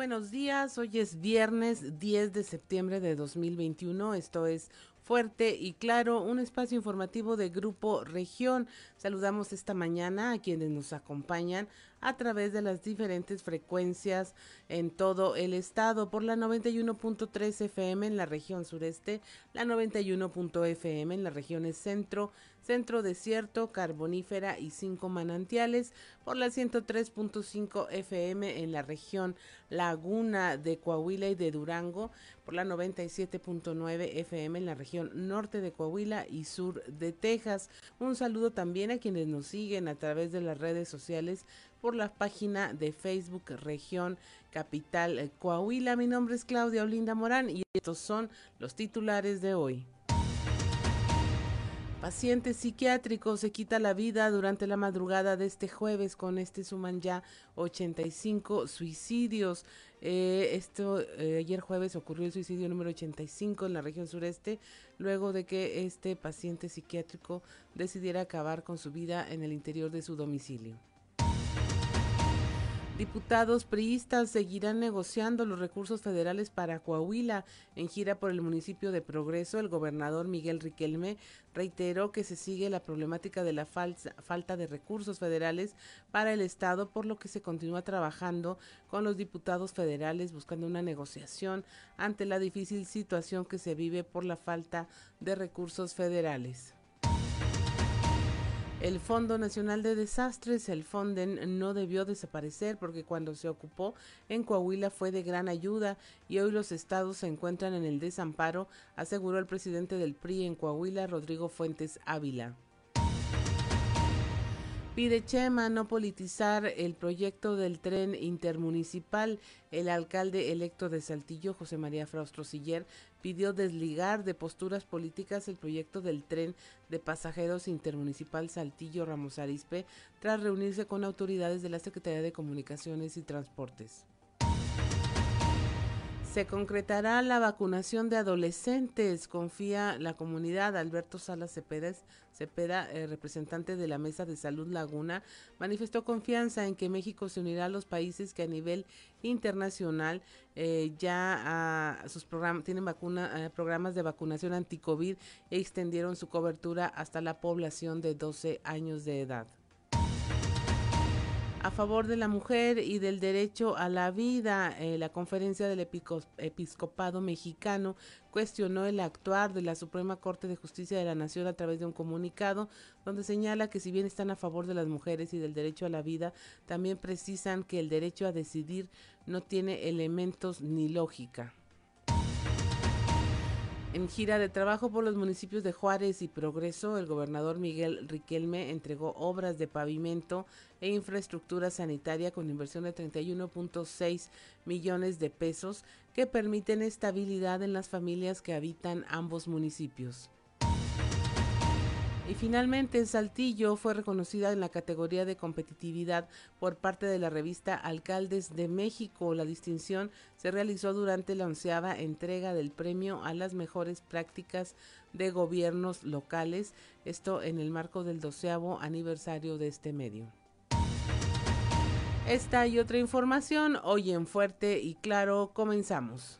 buenos días. Hoy es viernes 10 de septiembre de 2021. Esto es Fuerte y Claro, un espacio informativo de Grupo Región. Saludamos esta mañana a quienes nos acompañan a través de las diferentes frecuencias en todo el estado por la 91.3 FM en la región sureste, la 91.fm en las regiones centro, centro desierto, carbonífera y cinco manantiales, por la 103.5 FM en la región Laguna de Coahuila y de Durango, por la 97.9 FM en la región norte de Coahuila y sur de Texas. Un saludo también a quienes nos siguen a través de las redes sociales por la página de Facebook Región Capital Coahuila. Mi nombre es Claudia Olinda Morán y estos son los titulares de hoy. Paciente psiquiátrico se quita la vida durante la madrugada de este jueves. Con este suman ya 85 suicidios. Eh, esto eh, ayer jueves ocurrió el suicidio número 85 en la región sureste, luego de que este paciente psiquiátrico decidiera acabar con su vida en el interior de su domicilio. Diputados priistas seguirán negociando los recursos federales para Coahuila. En gira por el municipio de Progreso, el gobernador Miguel Riquelme reiteró que se sigue la problemática de la falta de recursos federales para el Estado, por lo que se continúa trabajando con los diputados federales buscando una negociación ante la difícil situación que se vive por la falta de recursos federales. El Fondo Nacional de Desastres, el Fonden, no debió desaparecer porque cuando se ocupó en Coahuila fue de gran ayuda y hoy los estados se encuentran en el desamparo, aseguró el presidente del PRI en Coahuila, Rodrigo Fuentes Ávila. Pide Chema no politizar el proyecto del tren intermunicipal. El alcalde electo de Saltillo, José María Fraustro Siller, pidió desligar de posturas políticas el proyecto del tren de pasajeros intermunicipal Saltillo Ramos Arispe tras reunirse con autoridades de la Secretaría de Comunicaciones y Transportes. Se concretará la vacunación de adolescentes, confía la comunidad. Alberto Salas Cepeda, eh, representante de la Mesa de Salud Laguna, manifestó confianza en que México se unirá a los países que a nivel internacional eh, ya sus tienen vacuna, eh, programas de vacunación anti-COVID e extendieron su cobertura hasta la población de 12 años de edad a favor de la mujer y del derecho a la vida. Eh, la conferencia del episcopado mexicano cuestionó el actuar de la Suprema Corte de Justicia de la Nación a través de un comunicado donde señala que si bien están a favor de las mujeres y del derecho a la vida, también precisan que el derecho a decidir no tiene elementos ni lógica. En gira de trabajo por los municipios de Juárez y Progreso, el gobernador Miguel Riquelme entregó obras de pavimento e infraestructura sanitaria con inversión de 31.6 millones de pesos que permiten estabilidad en las familias que habitan ambos municipios. Y finalmente, Saltillo fue reconocida en la categoría de competitividad por parte de la revista Alcaldes de México. La distinción se realizó durante la onceava entrega del premio a las mejores prácticas de gobiernos locales, esto en el marco del doceavo aniversario de este medio. Esta y otra información hoy en Fuerte y Claro comenzamos.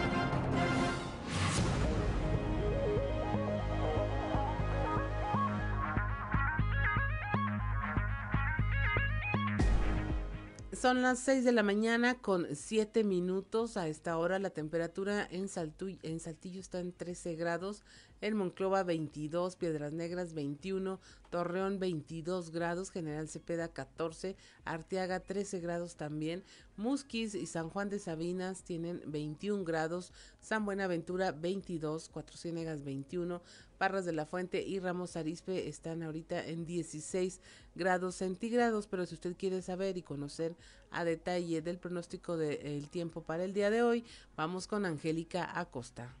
Son las 6 de la mañana con 7 minutos. A esta hora la temperatura en, en Saltillo está en 13 grados, en Monclova 22, Piedras Negras 21, Torreón 22 grados, General Cepeda 14, Arteaga 13 grados también, Musquis y San Juan de Sabinas tienen 21 grados, San Buenaventura 22, Cuatro Ciénegas 21, Parras de la Fuente y Ramos Arispe están ahorita en 16 grados centígrados, pero si usted quiere saber y conocer a detalle del pronóstico del tiempo para el día de hoy, vamos con Angélica Acosta.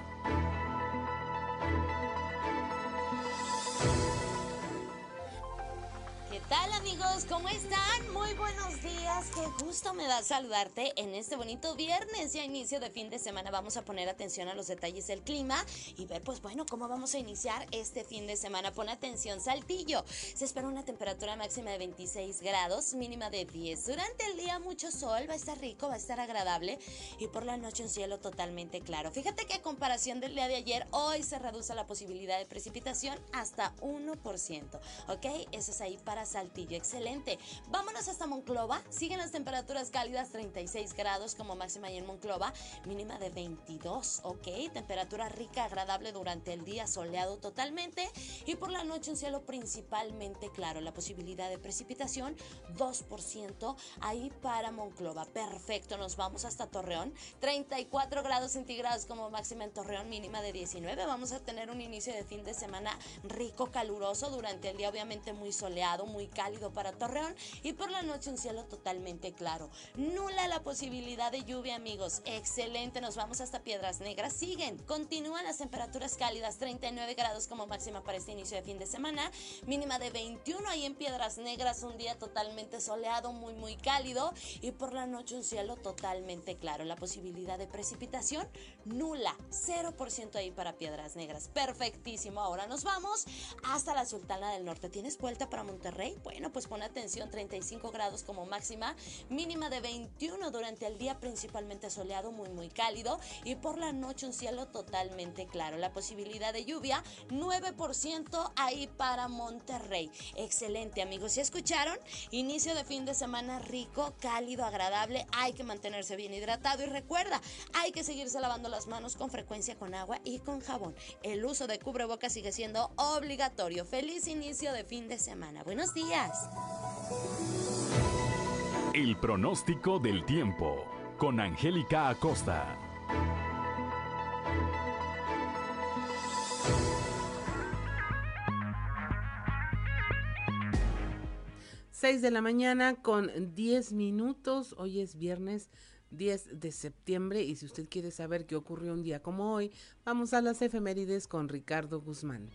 ¿Cómo están? Muy buenos días. Qué gusto me da saludarte en este bonito viernes, ya inicio de fin de semana. Vamos a poner atención a los detalles del clima y ver, pues bueno, cómo vamos a iniciar este fin de semana. Pon atención, Saltillo. Se espera una temperatura máxima de 26 grados, mínima de 10. Durante el día mucho sol, va a estar rico, va a estar agradable y por la noche un cielo totalmente claro. Fíjate que a comparación del día de ayer, hoy se reduce la posibilidad de precipitación hasta 1%. ¿Ok? Eso es ahí para Saltillo excelente. Vámonos hasta Monclova. Siguen las temperaturas cálidas, 36 grados como máxima ahí en Monclova, mínima de 22, ¿ok? Temperatura rica, agradable durante el día, soleado totalmente y por la noche un cielo principalmente claro. La posibilidad de precipitación, 2% ahí para Monclova. Perfecto, nos vamos hasta Torreón, 34 grados centígrados como máxima en Torreón, mínima de 19. Vamos a tener un inicio de fin de semana rico, caluroso durante el día, obviamente muy soleado, muy cálido para Torreón y por la noche un cielo totalmente claro. Nula la posibilidad de lluvia, amigos. Excelente, nos vamos hasta Piedras Negras. Siguen, continúan las temperaturas cálidas, 39 grados como máxima para este inicio de fin de semana, mínima de 21 ahí en Piedras Negras, un día totalmente soleado, muy muy cálido y por la noche un cielo totalmente claro. La posibilidad de precipitación nula, 0% ahí para Piedras Negras. Perfectísimo. Ahora nos vamos hasta la Sultana del Norte. ¿Tienes vuelta para Monterrey? Bueno, pues pon atención, 35 grados como máxima, mínima de 21 durante el día principalmente soleado, muy muy cálido y por la noche un cielo totalmente claro. La posibilidad de lluvia 9% ahí para Monterrey. Excelente amigos, ¿ya escucharon? Inicio de fin de semana rico, cálido, agradable, hay que mantenerse bien hidratado y recuerda, hay que seguirse lavando las manos con frecuencia con agua y con jabón. El uso de cubrebocas sigue siendo obligatorio. Feliz inicio de fin de semana. Buenos días. El pronóstico del tiempo con Angélica Acosta. Seis de la mañana con 10 minutos. Hoy es viernes 10 de septiembre y si usted quiere saber qué ocurrió un día como hoy, vamos a las efemérides con Ricardo Guzmán.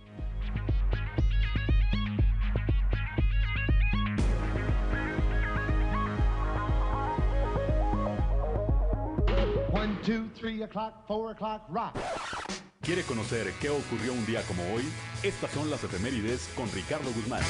¿Quiere conocer qué ocurrió un día como hoy? Estas son las efemérides con Ricardo Guzmán.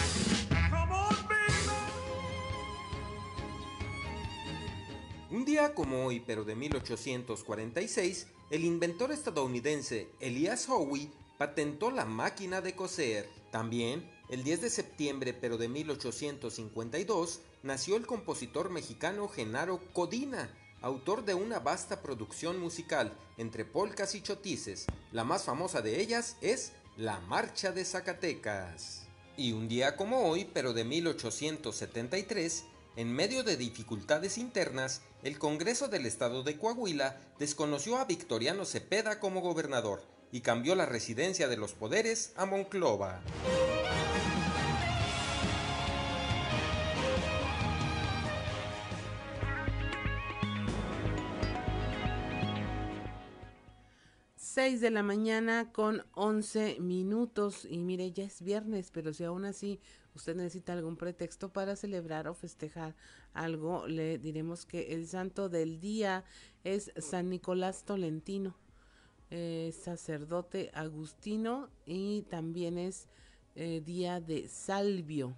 Un día como hoy, pero de 1846, el inventor estadounidense Elias Howe patentó la máquina de coser. También, el 10 de septiembre, pero de 1852, nació el compositor mexicano Genaro Codina, autor de una vasta producción musical entre polcas y chotices. La más famosa de ellas es La Marcha de Zacatecas. Y un día como hoy, pero de 1873, en medio de dificultades internas, el Congreso del Estado de Coahuila desconoció a Victoriano Cepeda como gobernador y cambió la residencia de los poderes a Monclova. 6 de la mañana con 11 minutos y mire, ya es viernes, pero si aún así usted necesita algún pretexto para celebrar o festejar algo, le diremos que el santo del día es San Nicolás Tolentino, sacerdote agustino y también es eh, día de Salvio.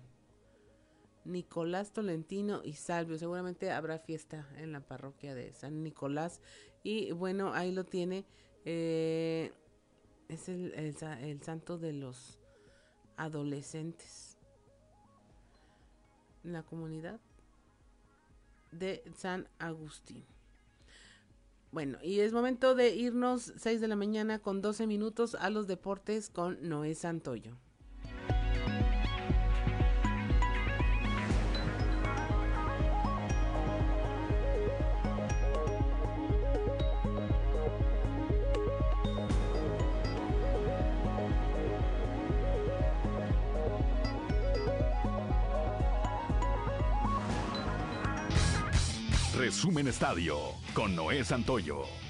Nicolás Tolentino y Salvio. Seguramente habrá fiesta en la parroquia de San Nicolás. Y bueno, ahí lo tiene eh, es el, el, santo de los adolescentes. La comunidad de San Agustín. Bueno, y es momento de irnos 6 de la mañana con 12 minutos a los deportes con Noé Santoyo. Estadio con Noé Santoyo.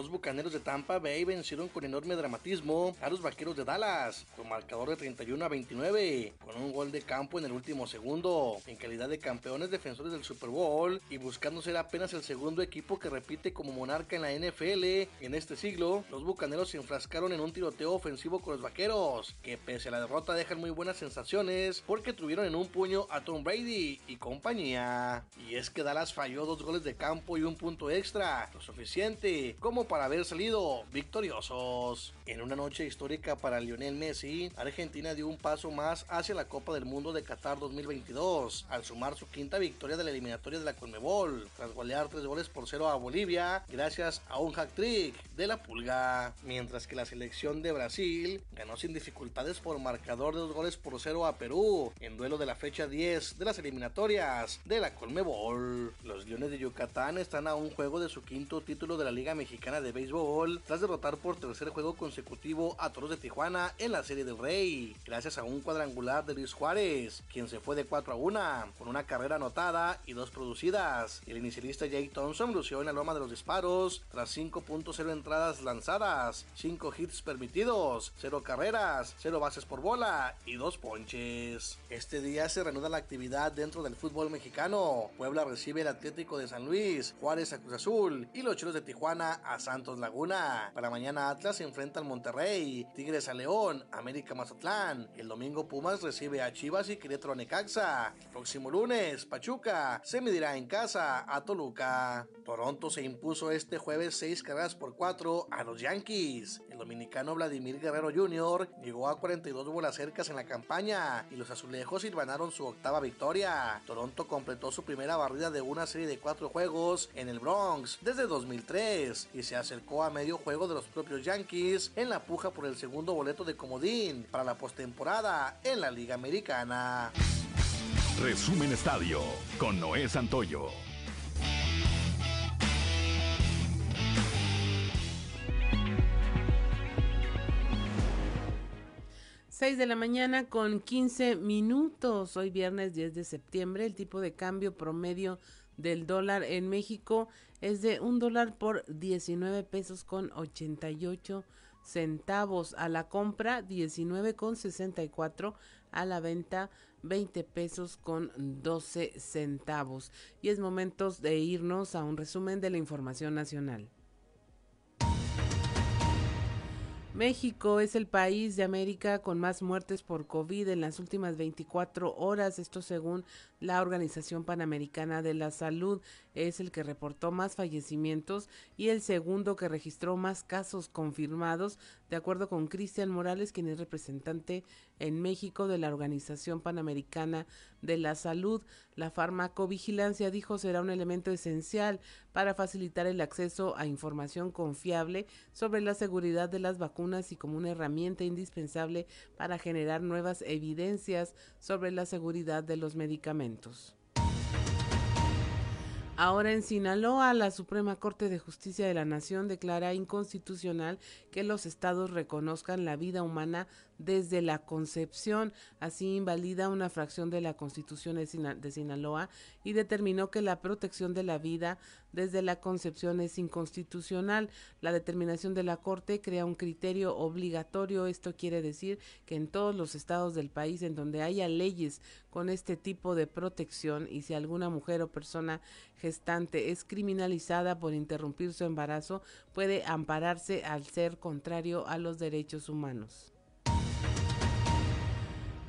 Los Bucaneros de Tampa Bay vencieron con enorme dramatismo a los Vaqueros de Dallas, con marcador de 31 a 29, con un gol de campo en el último segundo, en calidad de campeones defensores del Super Bowl y buscando ser apenas el segundo equipo que repite como monarca en la NFL en este siglo, los Bucaneros se enfrascaron en un tiroteo ofensivo con los Vaqueros, que pese a la derrota dejan muy buenas sensaciones porque tuvieron en un puño a Tom Brady y compañía. Y es que Dallas falló dos goles de campo y un punto extra, lo suficiente como para haber salido victoriosos. En una noche histórica para Lionel Messi, Argentina dio un paso más hacia la Copa del Mundo de Qatar 2022, al sumar su quinta victoria de la eliminatoria de la Conmebol, tras golear tres goles por cero a Bolivia, gracias a un hack trick de la Pulga, mientras que la selección de Brasil ganó sin dificultades por marcador de dos goles por cero a Perú, en duelo de la fecha 10 de las eliminatorias de la Conmebol. Los Leones de Yucatán están a un juego de su quinto título de la Liga Mexicana de Béisbol tras derrotar por tercer juego consecutivo a Toros de Tijuana en la Serie del Rey, gracias a un cuadrangular de Luis Juárez, quien se fue de 4 a 1 con una carrera anotada y dos producidas. El inicialista Jake Thompson lució en la loma de los disparos tras 5.0 entradas lanzadas, 5 hits permitidos, 0 carreras, 0 bases por bola y 2 ponches. Este día se reanuda la actividad dentro del fútbol mexicano. Puebla recibe el Atlético de San Luis, Juárez a Cruz Azul y los Choros de Tijuana a Santos Laguna. Para mañana Atlas se enfrenta al Monterrey, Tigres a León, América Mazatlán. El domingo Pumas recibe a Chivas y Querétaro a Necaxa. El próximo lunes Pachuca se medirá en casa a Toluca. Toronto se impuso este jueves 6 carreras por 4 a los Yankees. El dominicano Vladimir Guerrero Jr. llegó a 42 bolas cercas en la campaña y los azulejos silvanaron su octava victoria. Toronto completó su primera barrida de una serie de cuatro juegos en el Bronx desde 2003 y se acercó a medio juego de los propios Yankees en la puja por el segundo boleto de comodín para la postemporada en la Liga Americana. Resumen Estadio con Noé Santoyo. 6 de la mañana con 15 minutos. Hoy viernes 10 de septiembre. El tipo de cambio promedio del dólar en México es de un dólar por 19 pesos con 88 centavos. A la compra 19 con 64. A la venta 20 pesos con 12 centavos. Y es momento de irnos a un resumen de la información nacional. México es el país de América con más muertes por COVID en las últimas 24 horas, esto según la Organización Panamericana de la Salud. Es el que reportó más fallecimientos y el segundo que registró más casos confirmados, de acuerdo con Cristian Morales, quien es representante en México de la Organización Panamericana de la Salud. La farmacovigilancia, dijo, será un elemento esencial para facilitar el acceso a información confiable sobre la seguridad de las vacunas y como una herramienta indispensable para generar nuevas evidencias sobre la seguridad de los medicamentos. Ahora en Sinaloa, la Suprema Corte de Justicia de la Nación declara inconstitucional que los estados reconozcan la vida humana desde la concepción. Así invalida una fracción de la Constitución de Sinaloa y determinó que la protección de la vida desde la concepción es inconstitucional. La determinación de la Corte crea un criterio obligatorio. Esto quiere decir que en todos los estados del país en donde haya leyes con este tipo de protección y si alguna mujer o persona gestante es criminalizada por interrumpir su embarazo, puede ampararse al ser contrario a los derechos humanos.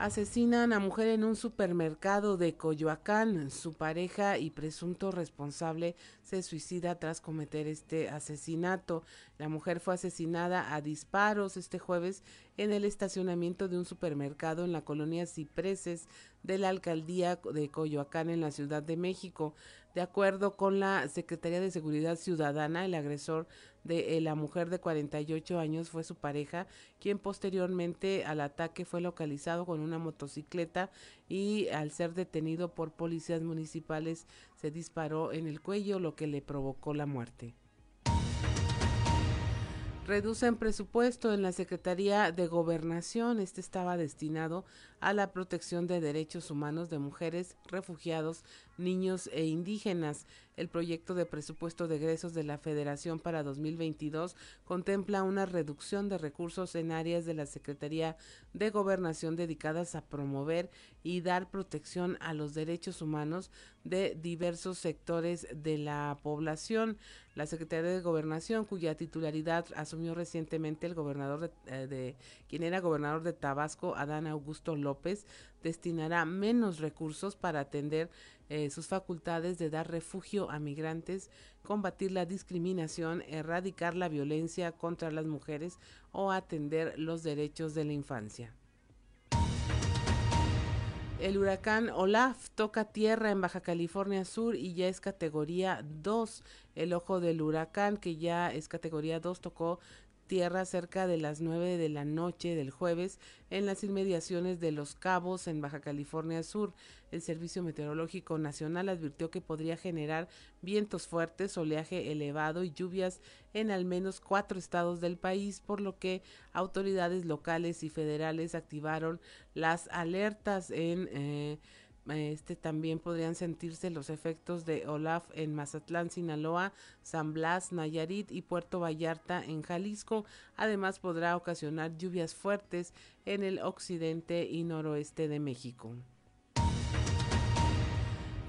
Asesinan a mujer en un supermercado de Coyoacán. Su pareja y presunto responsable se suicida tras cometer este asesinato. La mujer fue asesinada a disparos este jueves en el estacionamiento de un supermercado en la colonia Cipreses de la alcaldía de Coyoacán en la Ciudad de México. De acuerdo con la Secretaría de Seguridad Ciudadana, el agresor de eh, la mujer de 48 años fue su pareja, quien posteriormente al ataque fue localizado con una motocicleta y al ser detenido por policías municipales se disparó en el cuello, lo que le provocó la muerte reducen presupuesto en la Secretaría de Gobernación. Este estaba destinado a la protección de derechos humanos de mujeres, refugiados, niños e indígenas. El proyecto de presupuesto de egresos de la Federación para 2022 contempla una reducción de recursos en áreas de la Secretaría de Gobernación dedicadas a promover y dar protección a los derechos humanos de diversos sectores de la población. La Secretaría de Gobernación, cuya titularidad asumió recientemente el gobernador de, eh, de quien era gobernador de Tabasco, Adán Augusto López, destinará menos recursos para atender eh, sus facultades de dar refugio a migrantes, combatir la discriminación, erradicar la violencia contra las mujeres o atender los derechos de la infancia. El huracán Olaf toca tierra en Baja California Sur y ya es categoría 2. El ojo del huracán, que ya es categoría 2, tocó tierra cerca de las 9 de la noche del jueves en las inmediaciones de Los Cabos en Baja California Sur. El Servicio Meteorológico Nacional advirtió que podría generar vientos fuertes, oleaje elevado y lluvias en al menos cuatro estados del país, por lo que autoridades locales y federales activaron las alertas en eh, este también podrían sentirse los efectos de Olaf en Mazatlán, Sinaloa, San Blas, Nayarit y Puerto Vallarta en Jalisco. Además podrá ocasionar lluvias fuertes en el occidente y noroeste de México.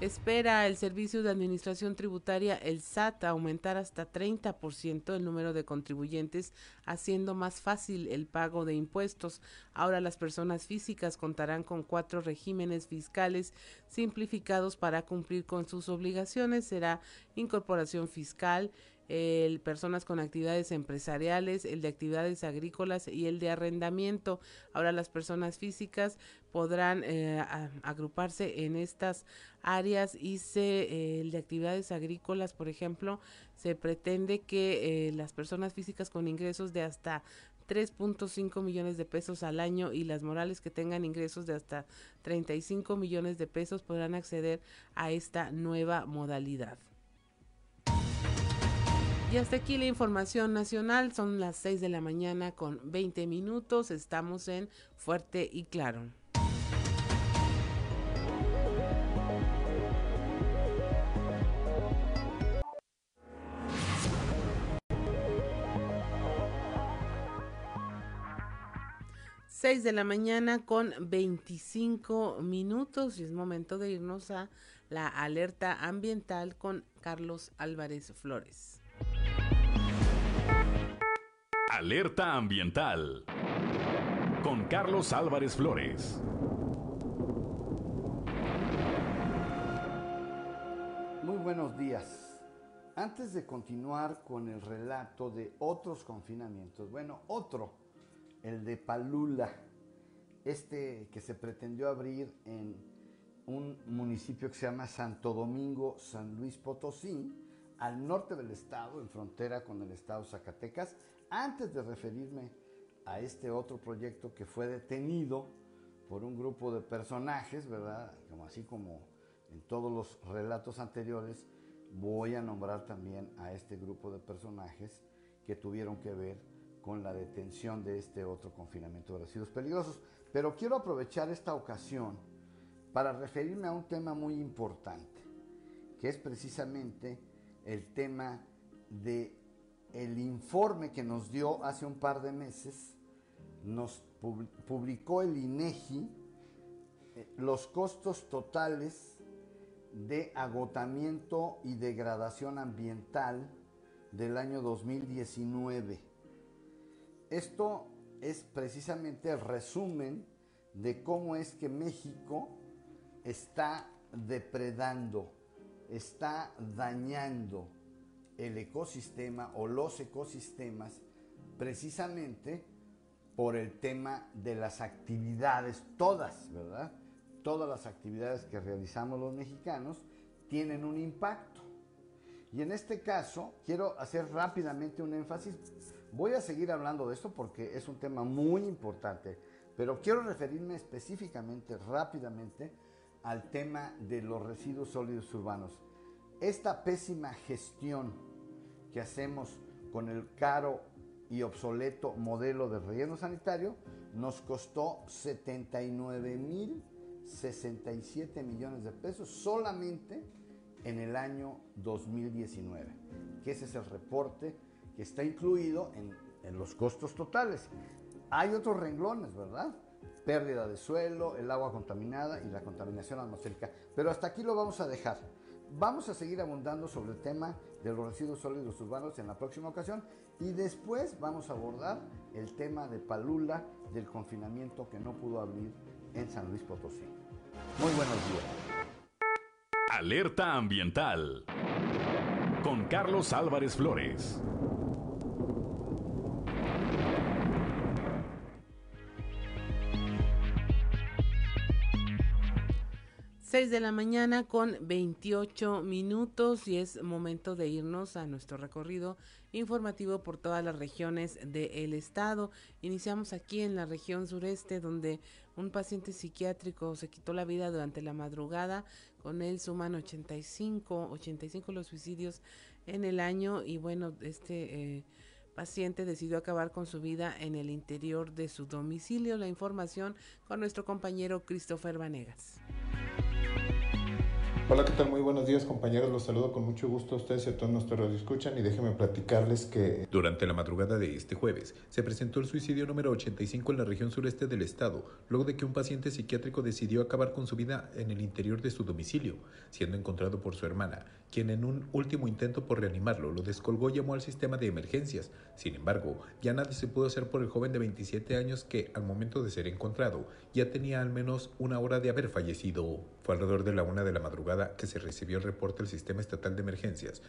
Espera el Servicio de Administración Tributaria, el SAT, aumentar hasta 30% el número de contribuyentes, haciendo más fácil el pago de impuestos. Ahora las personas físicas contarán con cuatro regímenes fiscales simplificados para cumplir con sus obligaciones. Será incorporación fiscal, el personas con actividades empresariales, el de actividades agrícolas y el de arrendamiento. Ahora las personas físicas podrán eh, agruparse en estas áreas y se, eh, el de actividades agrícolas, por ejemplo, se pretende que eh, las personas físicas con ingresos de hasta 3.5 millones de pesos al año y las morales que tengan ingresos de hasta 35 millones de pesos podrán acceder a esta nueva modalidad. Y hasta aquí la información nacional. Son las 6 de la mañana con 20 minutos. Estamos en Fuerte y Claro. Seis de la mañana con 25 minutos y es momento de irnos a la alerta ambiental con Carlos Álvarez Flores. Alerta ambiental con Carlos Álvarez Flores. Muy buenos días. Antes de continuar con el relato de otros confinamientos, bueno, otro, el de Palula, este que se pretendió abrir en un municipio que se llama Santo Domingo, San Luis Potosí, al norte del estado, en frontera con el estado Zacatecas, antes de referirme a este otro proyecto que fue detenido por un grupo de personajes, ¿verdad? Como así como en todos los relatos anteriores, voy a nombrar también a este grupo de personajes que tuvieron que ver con la detención de este otro confinamiento de residuos peligrosos. Pero quiero aprovechar esta ocasión para referirme a un tema muy importante, que es precisamente el tema de el informe que nos dio hace un par de meses, nos publicó el INEGI eh, los costos totales de agotamiento y degradación ambiental del año 2019. Esto es precisamente el resumen de cómo es que México está depredando, está dañando, el ecosistema o los ecosistemas precisamente por el tema de las actividades, todas, ¿verdad? Todas las actividades que realizamos los mexicanos tienen un impacto. Y en este caso, quiero hacer rápidamente un énfasis. Voy a seguir hablando de esto porque es un tema muy importante, pero quiero referirme específicamente, rápidamente, al tema de los residuos sólidos urbanos. Esta pésima gestión que hacemos con el caro y obsoleto modelo de relleno sanitario nos costó 79 mil 67 millones de pesos solamente en el año 2019, que ese es el reporte que está incluido en, en los costos totales. Hay otros renglones, ¿verdad? Pérdida de suelo, el agua contaminada y la contaminación atmosférica. Pero hasta aquí lo vamos a dejar. Vamos a seguir abundando sobre el tema de los residuos sólidos urbanos en la próxima ocasión y después vamos a abordar el tema de Palula del confinamiento que no pudo abrir en San Luis Potosí. Muy buenos días. Alerta ambiental con Carlos Álvarez Flores. 6 de la mañana con 28 minutos y es momento de irnos a nuestro recorrido informativo por todas las regiones del estado. Iniciamos aquí en la región sureste donde un paciente psiquiátrico se quitó la vida durante la madrugada. Con él suman 85, 85 los suicidios en el año y bueno, este... Eh, paciente decidió acabar con su vida en el interior de su domicilio. La información con nuestro compañero Christopher Vanegas. Hola, ¿qué tal? Muy buenos días compañeros, los saludo con mucho gusto a ustedes y a todos nuestros escuchan y déjenme platicarles que durante la madrugada de este jueves se presentó el suicidio número 85 en la región sureste del estado, luego de que un paciente psiquiátrico decidió acabar con su vida en el interior de su domicilio, siendo encontrado por su hermana, quien en un último intento por reanimarlo lo descolgó y llamó al sistema de emergencias. Sin embargo, ya nada se pudo hacer por el joven de 27 años que, al momento de ser encontrado, ya tenía al menos una hora de haber fallecido. Fue alrededor de la una de la madrugada que se recibió el reporte del Sistema Estatal de Emergencias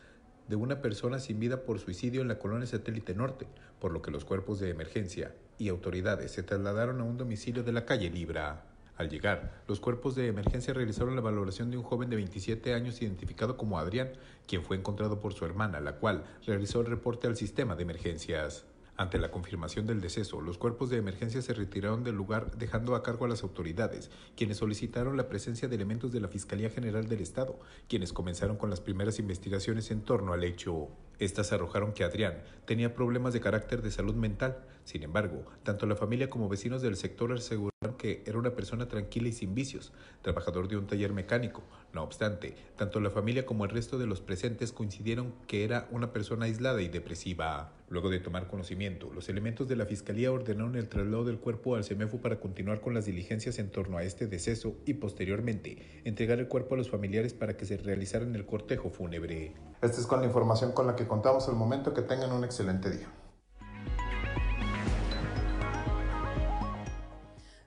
de una persona sin vida por suicidio en la colonia satélite norte, por lo que los cuerpos de emergencia y autoridades se trasladaron a un domicilio de la calle Libra. Al llegar, los cuerpos de emergencia realizaron la valoración de un joven de 27 años identificado como Adrián, quien fue encontrado por su hermana, la cual realizó el reporte al sistema de emergencias. Ante la confirmación del deceso, los cuerpos de emergencia se retiraron del lugar dejando a cargo a las autoridades, quienes solicitaron la presencia de elementos de la Fiscalía General del Estado, quienes comenzaron con las primeras investigaciones en torno al hecho. Estas arrojaron que Adrián tenía problemas de carácter de salud mental. Sin embargo, tanto la familia como vecinos del sector aseguraron que era una persona tranquila y sin vicios, trabajador de un taller mecánico. No obstante, tanto la familia como el resto de los presentes coincidieron que era una persona aislada y depresiva. Luego de tomar conocimiento, los elementos de la Fiscalía ordenaron el traslado del cuerpo al CEMEFU para continuar con las diligencias en torno a este deceso y posteriormente entregar el cuerpo a los familiares para que se realizaran el cortejo fúnebre. Esta es con la información con la que contamos al momento. Que tengan un excelente día.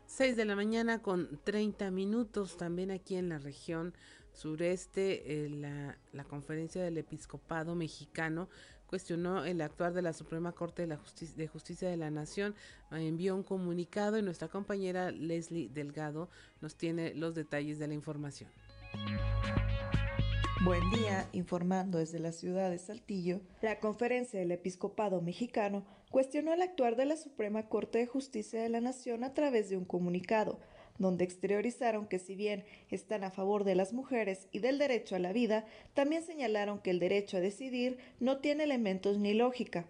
6 de la mañana con 30 minutos también aquí en la región sureste eh, la, la, conferencia del episcopado mexicano cuestionó el actuar de la Suprema Corte de, la Justicia, de Justicia de la Nación envió un comunicado y nuestra compañera Leslie Delgado nos tiene los detalles de la información. Buen día, informando desde la ciudad de Saltillo, la conferencia del episcopado mexicano cuestionó el actuar de la Suprema Corte de Justicia de la Nación a través de un comunicado, donde exteriorizaron que si bien están a favor de las mujeres y del derecho a la vida, también señalaron que el derecho a decidir no tiene elementos ni lógica.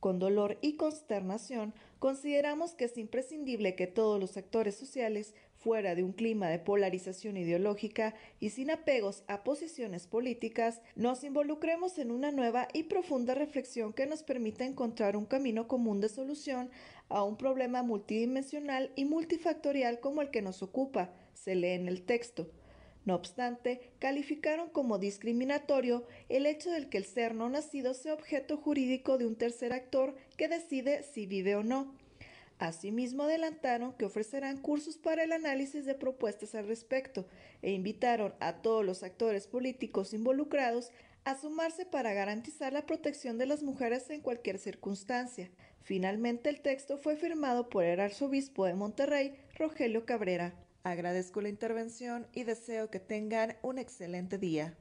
Con dolor y consternación, consideramos que es imprescindible que todos los actores sociales fuera de un clima de polarización ideológica y sin apegos a posiciones políticas, nos involucremos en una nueva y profunda reflexión que nos permita encontrar un camino común de solución a un problema multidimensional y multifactorial como el que nos ocupa, se lee en el texto. No obstante, calificaron como discriminatorio el hecho del que el ser no nacido sea objeto jurídico de un tercer actor que decide si vive o no. Asimismo, adelantaron que ofrecerán cursos para el análisis de propuestas al respecto e invitaron a todos los actores políticos involucrados a sumarse para garantizar la protección de las mujeres en cualquier circunstancia. Finalmente el texto fue firmado por el arzobispo de Monterrey, Rogelio Cabrera. Agradezco la intervención y deseo que tengan un excelente día.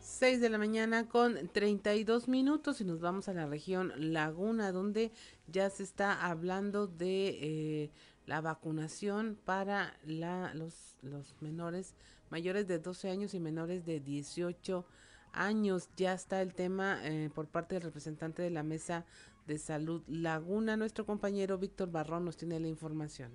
6 de la mañana con 32 minutos y nos vamos a la región Laguna donde ya se está hablando de eh, la vacunación para los menores mayores de 12 años y menores de 18 años. Ya está el tema eh, por parte del representante de la Mesa de Salud Laguna. Nuestro compañero Víctor Barrón nos tiene la información.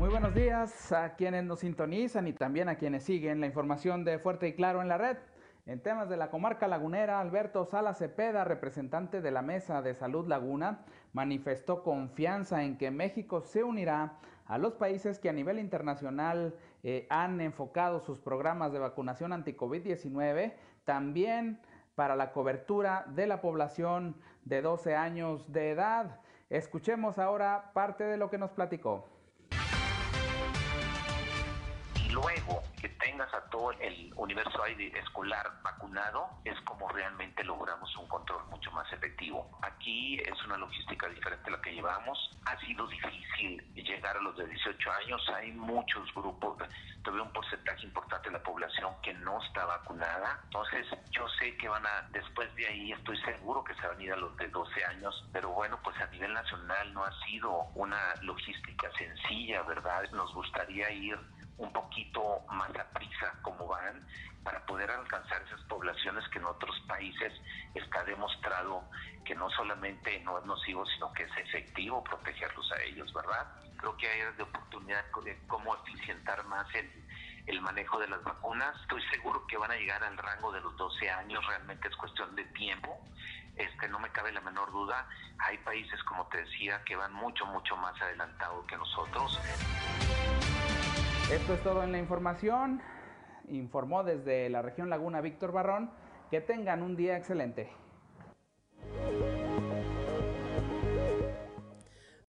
Muy buenos días a quienes nos sintonizan y también a quienes siguen la información de Fuerte y Claro en la red. En temas de la comarca lagunera, Alberto Sala Cepeda, representante de la Mesa de Salud Laguna, manifestó confianza en que México se unirá a los países que a nivel internacional eh, han enfocado sus programas de vacunación anti-COVID-19, también para la cobertura de la población de 12 años de edad. Escuchemos ahora parte de lo que nos platicó. luego que tengas a todo el universo escolar vacunado, es como realmente logramos un control mucho más efectivo. Aquí es una logística diferente a la que llevamos. Ha sido difícil llegar a los de 18 años. Hay muchos grupos, todavía un porcentaje importante de la población que no está vacunada. Entonces, yo sé que van a, después de ahí, estoy seguro que se van a ir a los de 12 años, pero bueno, pues a nivel nacional no ha sido una logística sencilla, ¿verdad? Nos gustaría ir un poquito más a prisa como van para poder alcanzar esas poblaciones que en otros países está demostrado que no solamente no es nocivo, sino que es efectivo protegerlos a ellos, ¿verdad? Creo que hay de oportunidad de cómo eficientar más el, el manejo de las vacunas. Estoy seguro que van a llegar al rango de los 12 años, realmente es cuestión de tiempo. Este, no me cabe la menor duda, hay países, como te decía, que van mucho, mucho más adelantados que nosotros. Esto es todo en la información. Informó desde la región Laguna Víctor Barrón. Que tengan un día excelente.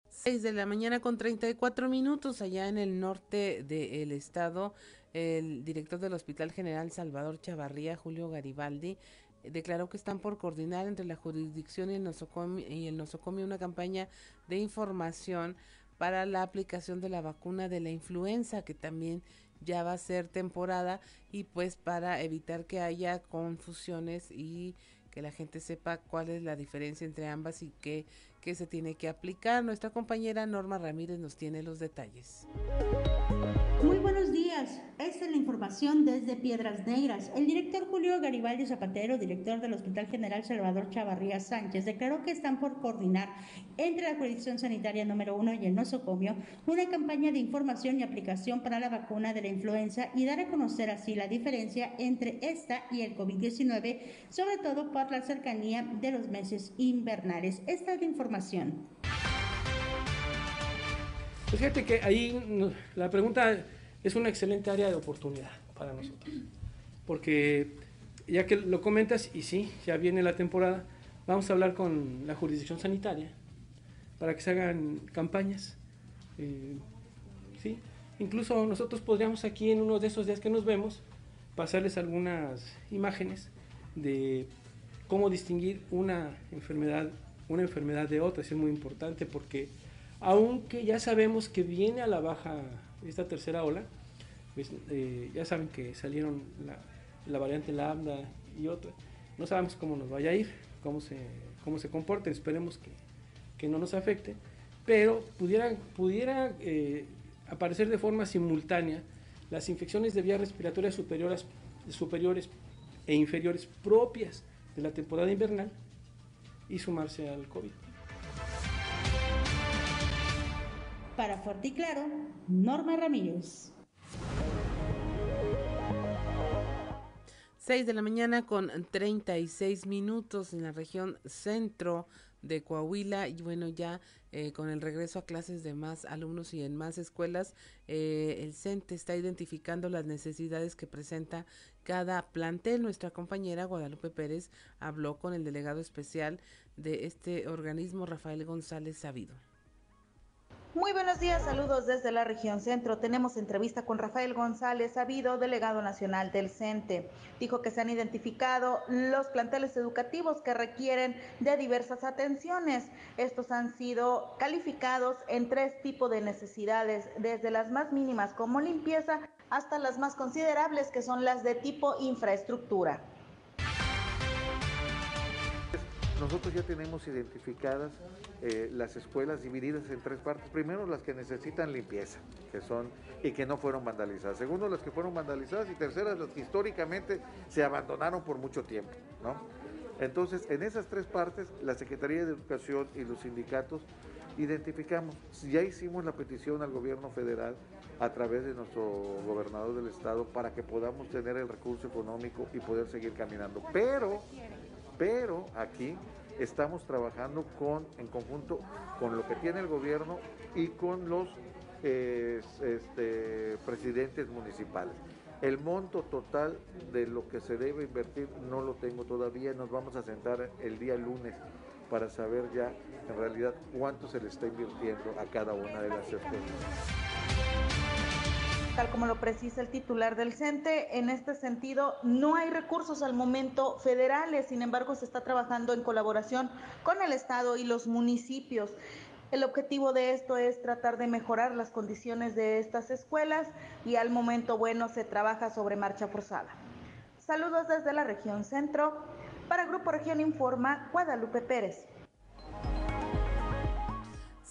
6 de la mañana con 34 minutos allá en el norte del estado. El director del Hospital General Salvador Chavarría, Julio Garibaldi, declaró que están por coordinar entre la jurisdicción y el nosocomio, y el nosocomio una campaña de información para la aplicación de la vacuna de la influenza, que también ya va a ser temporada, y pues para evitar que haya confusiones y que la gente sepa cuál es la diferencia entre ambas y qué, qué se tiene que aplicar. Nuestra compañera Norma Ramírez nos tiene los detalles. Muy buenos días. Esta es la información desde Piedras Negras. El director Julio Garibaldi Zapatero, director del Hospital General Salvador Chavarría Sánchez, declaró que están por coordinar entre la jurisdicción sanitaria número uno y el nosocomio una campaña de información y aplicación para la vacuna de la influenza y dar a conocer así la diferencia entre esta y el COVID-19, sobre todo por la cercanía de los meses invernales. Esta es la información. Pues fíjate que ahí la pregunta es una excelente área de oportunidad para nosotros. Porque ya que lo comentas, y sí, ya viene la temporada, vamos a hablar con la jurisdicción sanitaria para que se hagan campañas. Eh, ¿sí? Incluso nosotros podríamos aquí en uno de esos días que nos vemos pasarles algunas imágenes de cómo distinguir una enfermedad, una enfermedad de otra. es muy importante porque aunque ya sabemos que viene a la baja esta tercera ola, pues, eh, ya saben que salieron la, variante lambda y otra. No sabemos cómo nos vaya a ir, cómo se, cómo se esperemos que, no nos afecte, pero pudiera, pudiera eh, aparecer de forma simultánea las infecciones de vías respiratorias superiores, superiores e inferiores propias de la temporada invernal y sumarse al COVID. Para Fuerte y Claro, Norma Ramírez. 6 de la mañana con 36 minutos en la región centro de Coahuila y bueno ya eh, con el regreso a clases de más alumnos y en más escuelas eh, el CENTE está identificando las necesidades que presenta cada plantel. Nuestra compañera Guadalupe Pérez habló con el delegado especial de este organismo Rafael González Sabido Muy buenos días, saludos desde la región centro. Tenemos entrevista con Rafael González Sabido, delegado nacional del CENTE. Dijo que se han identificado los planteles educativos que requieren de diversas atenciones. Estos han sido calificados en tres tipos de necesidades, desde las más mínimas como limpieza hasta las más considerables que son las de tipo infraestructura. Nosotros ya tenemos identificadas eh, las escuelas divididas en tres partes. Primero, las que necesitan limpieza, que son y que no fueron vandalizadas. Segundo, las que fueron vandalizadas y terceras, las que históricamente se abandonaron por mucho tiempo, ¿no? Entonces, en esas tres partes, la Secretaría de Educación y los sindicatos identificamos. Ya hicimos la petición al gobierno federal a través de nuestro gobernador del estado para que podamos tener el recurso económico y poder seguir caminando. Pero pero aquí estamos trabajando con, en conjunto con lo que tiene el gobierno y con los este, presidentes municipales. El monto total de lo que se debe invertir no lo tengo todavía, nos vamos a sentar el día lunes para saber ya en realidad cuánto se le está invirtiendo a cada una de las escuelas tal como lo precisa el titular del CENTE. En este sentido, no hay recursos al momento federales, sin embargo, se está trabajando en colaboración con el Estado y los municipios. El objetivo de esto es tratar de mejorar las condiciones de estas escuelas y al momento, bueno, se trabaja sobre marcha forzada. Saludos desde la región centro. Para Grupo Región Informa, Guadalupe Pérez.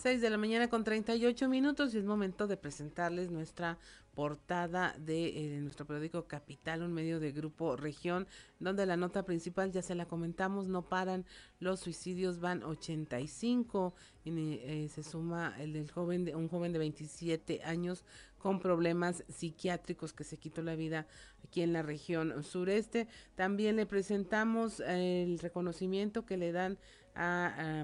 6 de la mañana con 38 minutos y es momento de presentarles nuestra portada de eh, nuestro periódico Capital, un medio de Grupo Región, donde la nota principal, ya se la comentamos, no paran los suicidios, van 85, y eh, se suma el del joven, de, un joven de 27 años con problemas psiquiátricos que se quitó la vida aquí en la región sureste. También le presentamos el reconocimiento que le dan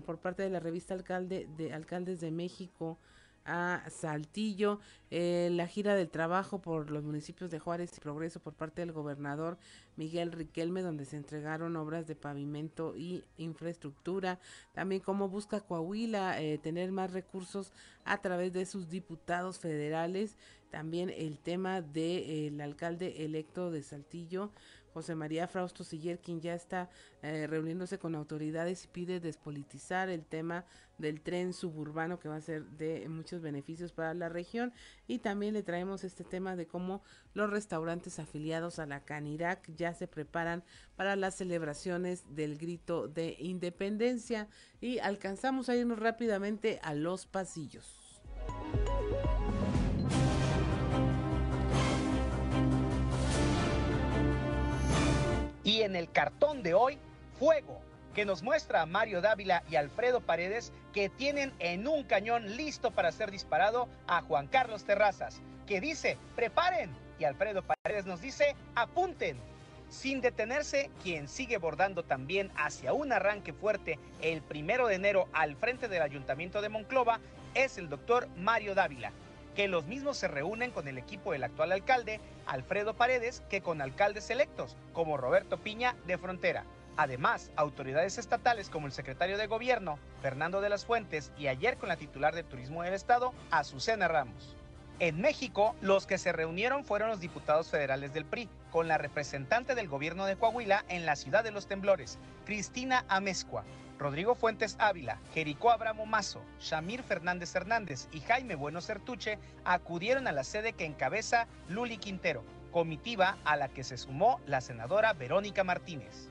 por parte de la revista Alcalde de Alcaldes de México a Saltillo, eh, la gira del trabajo por los municipios de Juárez y Progreso por parte del gobernador Miguel Riquelme, donde se entregaron obras de pavimento y infraestructura. También cómo busca Coahuila eh, tener más recursos a través de sus diputados federales. También el tema del alcalde electo de Saltillo, José María Frausto Siller, quien ya está eh, reuniéndose con autoridades y pide despolitizar el tema del tren suburbano que va a ser de muchos beneficios para la región y también le traemos este tema de cómo los restaurantes afiliados a la Canirac ya se preparan para las celebraciones del grito de independencia y alcanzamos a irnos rápidamente a los pasillos. Y en el cartón de hoy, fuego, que nos muestra a Mario Dávila y Alfredo Paredes que tienen en un cañón listo para ser disparado a Juan Carlos Terrazas, que dice, preparen. Y Alfredo Paredes nos dice, apunten. Sin detenerse, quien sigue bordando también hacia un arranque fuerte el primero de enero al frente del Ayuntamiento de Monclova es el doctor Mario Dávila, que los mismos se reúnen con el equipo del actual alcalde, Alfredo Paredes, que con alcaldes electos, como Roberto Piña de Frontera. Además, autoridades estatales como el secretario de Gobierno, Fernando de las Fuentes, y ayer con la titular de Turismo del Estado, Azucena Ramos. En México, los que se reunieron fueron los diputados federales del PRI, con la representante del gobierno de Coahuila en la ciudad de los temblores, Cristina Amezcua, Rodrigo Fuentes Ávila, Jericó Abramo Mazo, Shamir Fernández Hernández y Jaime Bueno Certuche acudieron a la sede que encabeza Luli Quintero, comitiva a la que se sumó la senadora Verónica Martínez.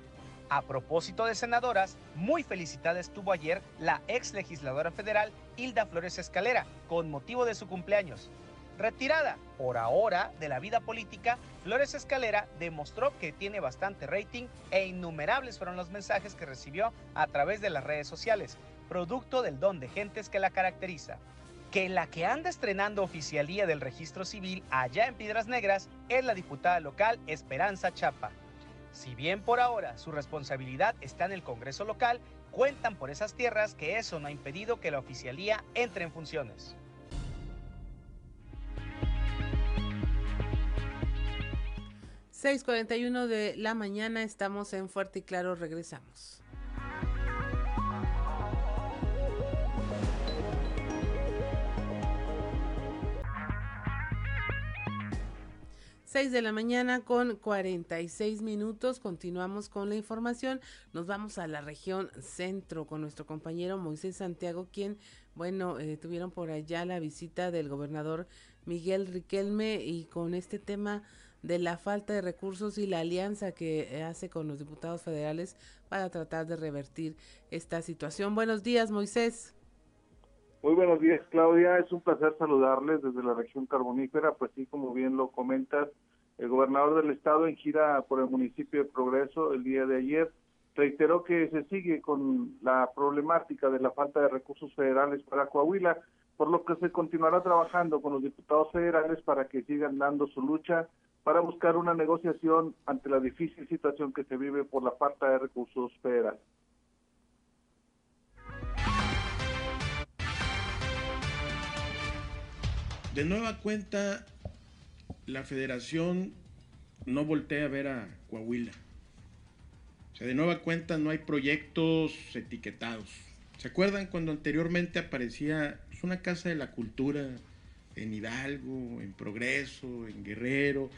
A propósito de senadoras, muy felicitada estuvo ayer la ex legisladora federal Hilda Flores Escalera, con motivo de su cumpleaños. Retirada por ahora de la vida política, Flores Escalera demostró que tiene bastante rating e innumerables fueron los mensajes que recibió a través de las redes sociales, producto del don de gentes que la caracteriza. Que la que anda estrenando oficialía del registro civil allá en Piedras Negras es la diputada local Esperanza Chapa. Si bien por ahora su responsabilidad está en el Congreso local, cuentan por esas tierras que eso no ha impedido que la oficialía entre en funciones. 6:41 de la mañana, estamos en Fuerte y Claro, regresamos. Seis de la mañana con 46 minutos. Continuamos con la información. Nos vamos a la región centro con nuestro compañero Moisés Santiago, quien, bueno, eh, tuvieron por allá la visita del gobernador Miguel Riquelme y con este tema de la falta de recursos y la alianza que hace con los diputados federales para tratar de revertir esta situación. Buenos días, Moisés. Muy buenos días, Claudia. Es un placer saludarles desde la región carbonífera. Pues sí, como bien lo comentas, el gobernador del estado en gira por el municipio de Progreso el día de ayer reiteró que se sigue con la problemática de la falta de recursos federales para Coahuila, por lo que se continuará trabajando con los diputados federales para que sigan dando su lucha para buscar una negociación ante la difícil situación que se vive por la falta de recursos federales. De nueva cuenta, la federación no voltea a ver a Coahuila. O sea, de nueva cuenta no hay proyectos etiquetados. ¿Se acuerdan cuando anteriormente aparecía pues, una casa de la cultura en Hidalgo, en Progreso, en Guerrero,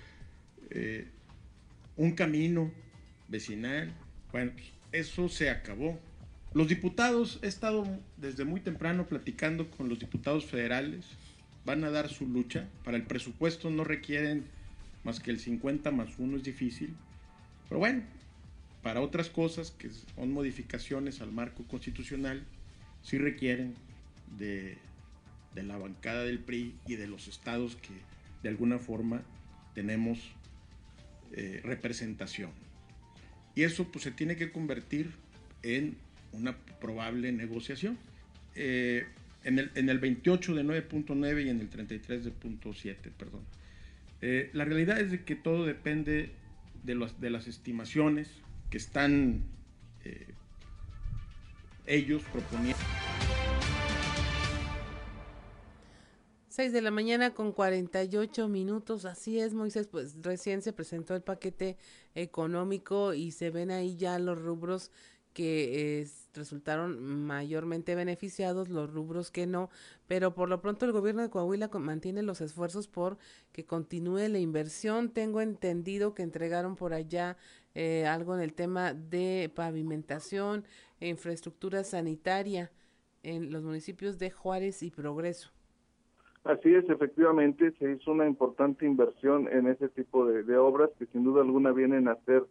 eh, un camino vecinal? Bueno, eso se acabó. Los diputados, he estado desde muy temprano platicando con los diputados federales, van a dar su lucha. Para el presupuesto no requieren más que el 50 más 1 es difícil. Pero bueno, para otras cosas que son modificaciones al marco constitucional, sí requieren de, la bancada del PRI y de los estados que de alguna forma tenemos eh, representación. Y eso pues se tiene que convertir en una probable negociación. Eh, en el, en el 28 de 9.9 y en el 33 de 0.7, perdón. Eh, la realidad es de que todo depende de, las estimaciones que están ellos proponiendo. 6 de la mañana con 48 minutos, así es Moisés, pues recién se presentó el paquete económico y se ven ahí ya los rubros que resultaron mayormente beneficiados, los rubros que no, pero por lo pronto el gobierno de Coahuila mantiene los esfuerzos por que continúe la inversión. Tengo entendido que entregaron por allá eh, algo en el tema de pavimentación e infraestructura sanitaria en los municipios de Juárez y Progreso. Así es, efectivamente, se hizo una importante inversión en ese tipo de, de obras que sin duda alguna vienen a ser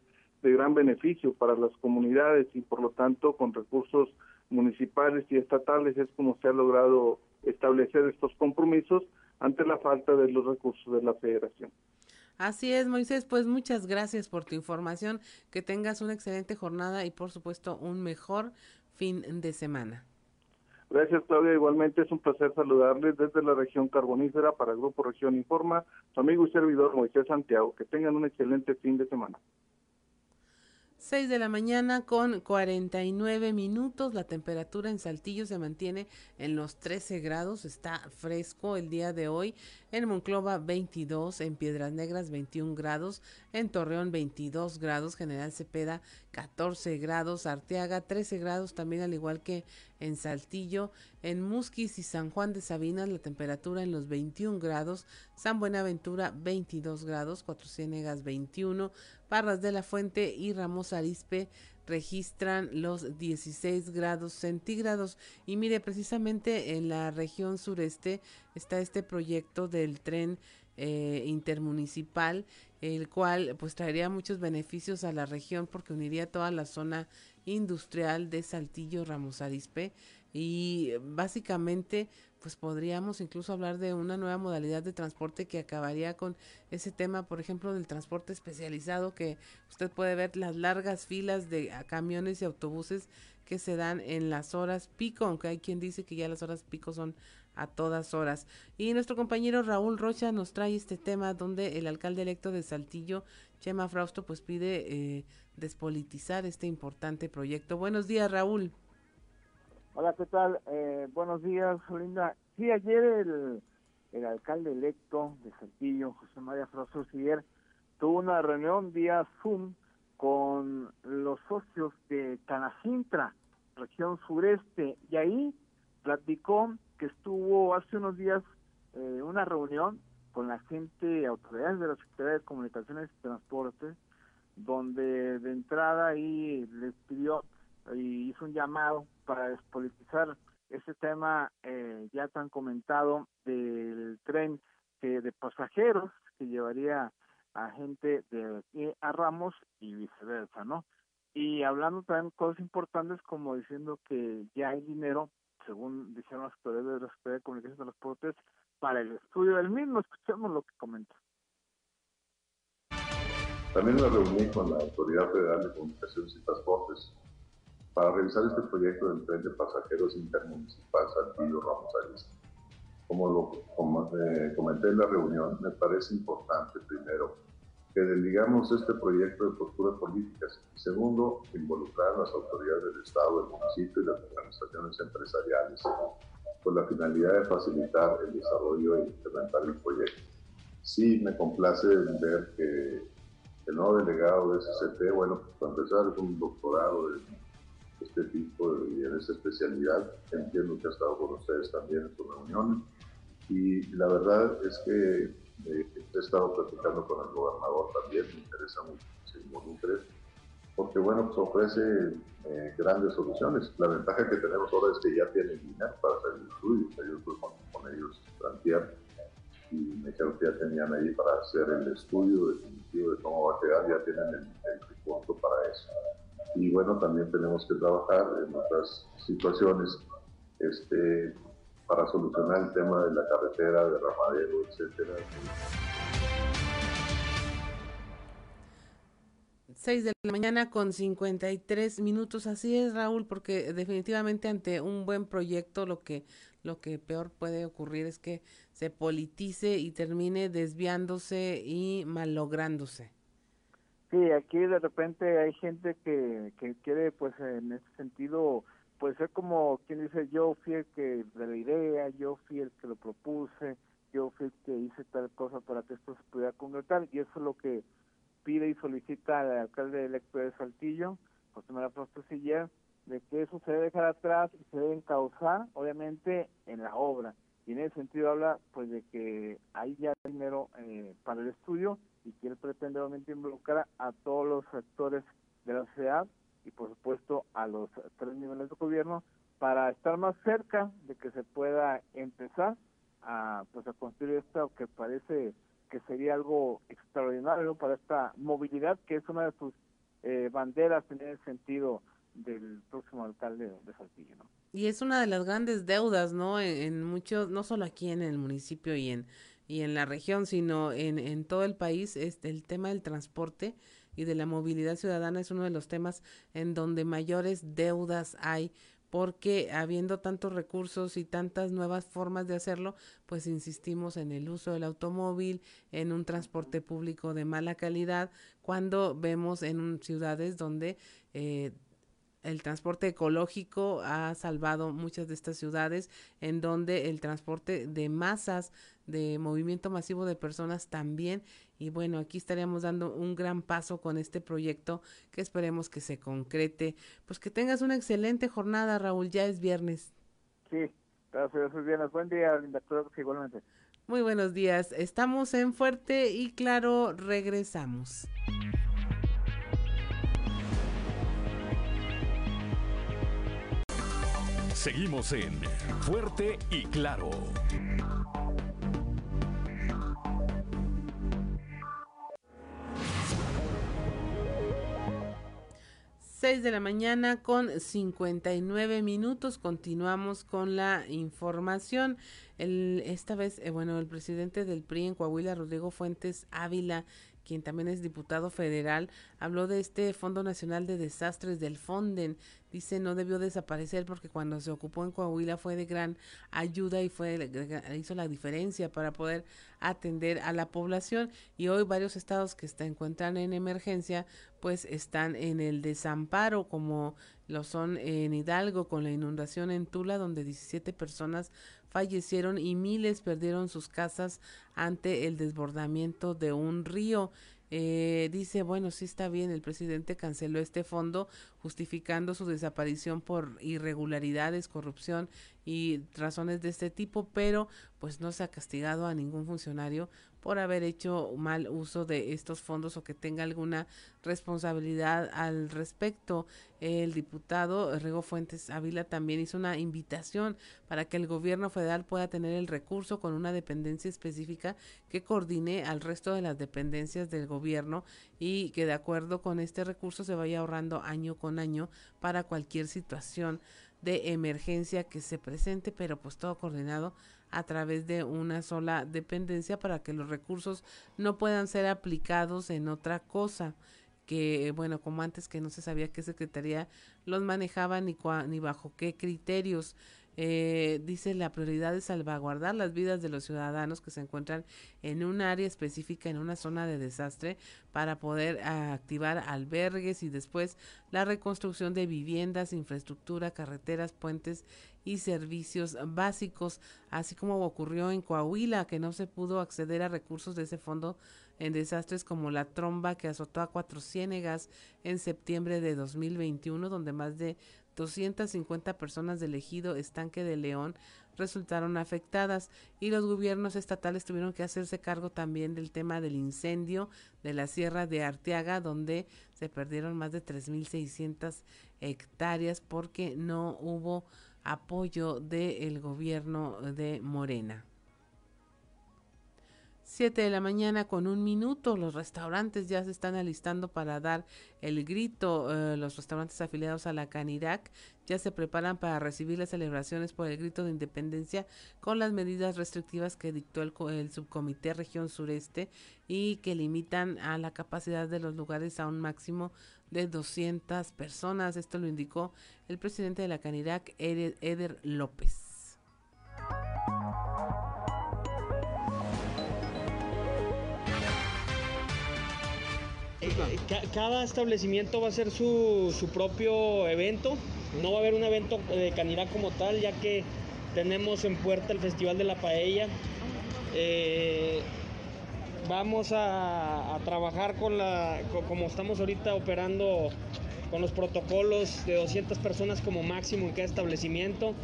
de gran beneficio para las comunidades y por lo tanto con recursos municipales y estatales es como se ha logrado establecer estos compromisos ante la falta de los recursos de la federación. Así es, Moisés, pues muchas gracias por tu información, que tengas una excelente jornada y por supuesto un mejor fin de semana. Gracias, Claudia. Igualmente es un placer saludarles desde la región carbonífera para Grupo Región Informa, su amigo y servidor Moisés Santiago. Que tengan un excelente fin de semana. 6 de la mañana con 49 minutos. La temperatura en Saltillo se mantiene en los 13 grados. Está fresco el día de hoy. En Monclova 22, en Piedras Negras 21 grados, en Torreón 22 grados, General Cepeda 14 grados, Arteaga 13 grados también al igual que en Saltillo, en Musquis y San Juan de Sabinas la temperatura en los 21 grados, San Buenaventura 22 grados, Cuatro Ciénegas 21, Parras de la Fuente y Ramos Arispe registran los 16 grados centígrados. Y mire, precisamente en la región sureste está este proyecto del tren eh, intermunicipal, el cual pues traería muchos beneficios a la región porque uniría toda la zona industrial de Saltillo Ramos Arispe y básicamente pues podríamos incluso hablar de una nueva modalidad de transporte que acabaría con ese tema, por ejemplo, del transporte especializado, que usted puede ver las largas filas de camiones y autobuses que se dan en las horas pico, aunque hay quien dice que ya las horas pico son a todas horas. Y nuestro compañero Raúl Rocha nos trae este tema donde el alcalde electo de Saltillo, Chema Frausto, pues pide eh, despolitizar este importante proyecto. Buenos días, Raúl. Hola, ¿qué tal? Eh, buenos días, Linda. Sí, ayer el, alcalde electo de Saltillo, José María Siller, tuvo una reunión vía Zoom con los socios de Canacintra, región sureste, y ahí platicó que estuvo hace unos días eh, una reunión con la gente, autoridades de la Secretaría de Comunicaciones y Transportes, donde de entrada ahí les pidió y hizo un llamado para despolitizar ese tema eh, ya tan comentado del tren que de pasajeros que llevaría a gente de a Ramos y viceversa, ¿no? Y hablando también cosas importantes como diciendo que ya hay dinero, según dijeron las autoridades de la Secretaría de Comunicaciones y Transportes, para el estudio del mismo. Escuchemos lo que comenta. También me reuní con la Autoridad Federal de Comunicaciones y Transportes para revisar este proyecto del tren de pasajeros intermunicipal Saltillo Ramos Arizpe. Como lo eh, comenté en la reunión, me parece importante primero que desligamos este proyecto de posturas políticas segundo, involucrar a las autoridades del Estado, del municipio y las organizaciones empresariales con la finalidad de facilitar el desarrollo e implementar el proyecto. Sí, me complace ver que el nuevo delegado de SCT, bueno, pues para empezar es un doctorado de este tipo y en esta especialidad. Entiendo que ha estado con ustedes también en sus reuniones. Y la verdad es que eh, he estado platicando con el gobernador también, me interesa mucho que se involucre, porque bueno, pues ofrece eh, grandes soluciones. La ventaja que tenemos ahora es que ya tienen dinero para hacer el estudio. Yo fui con, ellos plantear y me dijeron que ya tenían ahí para hacer el estudio definitivo de cómo va a quedar, ya tienen el, el recurso para eso. Y bueno, también tenemos que trabajar en otras situaciones este, para solucionar el tema de la carretera, de Ramadero, etcétera. 6 de la mañana con 53 minutos. Así es, Raúl, porque definitivamente ante un buen proyecto lo que lo que peor puede ocurrir es que se politice y termine desviándose y malográndose. Sí, aquí de repente hay gente que, que quiere, pues en ese sentido, pues ser como quien dice, yo fui el que de la idea, yo fui el que lo propuse, yo fui el que hice tal cosa para que esto se pudiera concretar, y eso es lo que pide y solicita al alcalde electo de Saltillo, José María Prosto de que eso se debe dejar atrás y se debe encauzar, obviamente, en la obra. Y en ese sentido habla, pues, de que hay ya dinero eh, para el estudio y que él pretende, obviamente, involucrar a todos los actores de la sociedad y, por supuesto, a los tres niveles de gobierno para estar más cerca de que se pueda empezar a, pues, a construir esto que parece que sería algo extraordinario para esta movilidad, que es una de sus eh, banderas en ese sentido del próximo alcalde de Saltillo, ¿no? Y es una de las grandes deudas, ¿no? En, muchos, no solo aquí en el municipio y en y en la región, sino en, en todo el país, es el tema del transporte y de la movilidad ciudadana es uno de los temas en donde mayores deudas hay porque habiendo tantos recursos y tantas nuevas formas de hacerlo, pues insistimos en el uso del automóvil, en un transporte público de mala calidad, cuando vemos en ciudades donde eh, el transporte ecológico ha salvado muchas de estas ciudades en donde el transporte de masas, de movimiento masivo de personas también. Y bueno, aquí estaríamos dando un gran paso con este proyecto que esperemos que se concrete. Pues que tengas una excelente jornada, Raúl. Ya es viernes. Sí, gracias, viernes. Buen día, Linda, igualmente. Muy buenos días. Estamos en Fuerte y Claro, regresamos. Seguimos en Fuerte y Claro. Seis de la mañana con 59 minutos. Continuamos con la información. El, esta vez, eh, bueno, el presidente del PRI en Coahuila, Rodrigo Fuentes Ávila, quien también es diputado federal, habló de este Fondo Nacional de Desastres del Fonden. Dice no debió desaparecer porque cuando se ocupó en Coahuila fue de gran ayuda y fue hizo la diferencia para poder atender a la población. Y hoy varios estados que se encuentran en emergencia pues están en el desamparo como lo son en Hidalgo con la inundación en Tula donde 17 personas fallecieron y miles perdieron sus casas ante el desbordamiento de un río. Eh, dice, bueno, sí está bien, el presidente canceló este fondo justificando su desaparición por irregularidades, corrupción y razones de este tipo, pero pues no se ha castigado a ningún funcionario por haber hecho mal uso de estos fondos o que tenga alguna responsabilidad al respecto. El diputado Rego Fuentes Ávila también hizo una invitación para que el gobierno federal pueda tener el recurso con una dependencia específica que coordine al resto de las dependencias del gobierno y que de acuerdo con este recurso se vaya ahorrando año con año para cualquier situación de emergencia que se presente, pero pues todo coordinado a través de una sola dependencia para que los recursos no puedan ser aplicados en otra cosa que bueno como antes que no se sabía qué secretaría los manejaba ni, ni bajo qué criterios eh, dice la prioridad es salvaguardar las vidas de los ciudadanos que se encuentran en un área específica, en una zona de desastre, para poder activar albergues y después la reconstrucción de viviendas, infraestructura, carreteras, puentes y servicios básicos, así como ocurrió en Coahuila, que no se pudo acceder a recursos de ese fondo en desastres como la tromba que azotó a cuatro ciénegas en septiembre de 2021, donde más de 250 personas del ejido Estanque de León resultaron afectadas y los gobiernos estatales tuvieron que hacerse cargo también del tema del incendio de la Sierra de Arteaga, donde se perdieron más de 3.600 hectáreas porque no hubo apoyo del gobierno de Morena. 7 de la mañana con un minuto. Los restaurantes ya se están alistando para dar el grito. Eh, los restaurantes afiliados a la Canirac ya se preparan para recibir las celebraciones por el grito de independencia con las medidas restrictivas que dictó el, subcomité región sureste y que limitan a la capacidad de los lugares a un máximo de 200 personas. Esto lo indicó el presidente de la Canirac, Eder López. Cada establecimiento va a hacer su, propio evento. No va a haber un evento de Canirá como tal, ya que tenemos en puerta el Festival de la Paella. Eh, vamos a, trabajar con la, como estamos ahorita operando con los protocolos de 200 personas como máximo en cada establecimiento.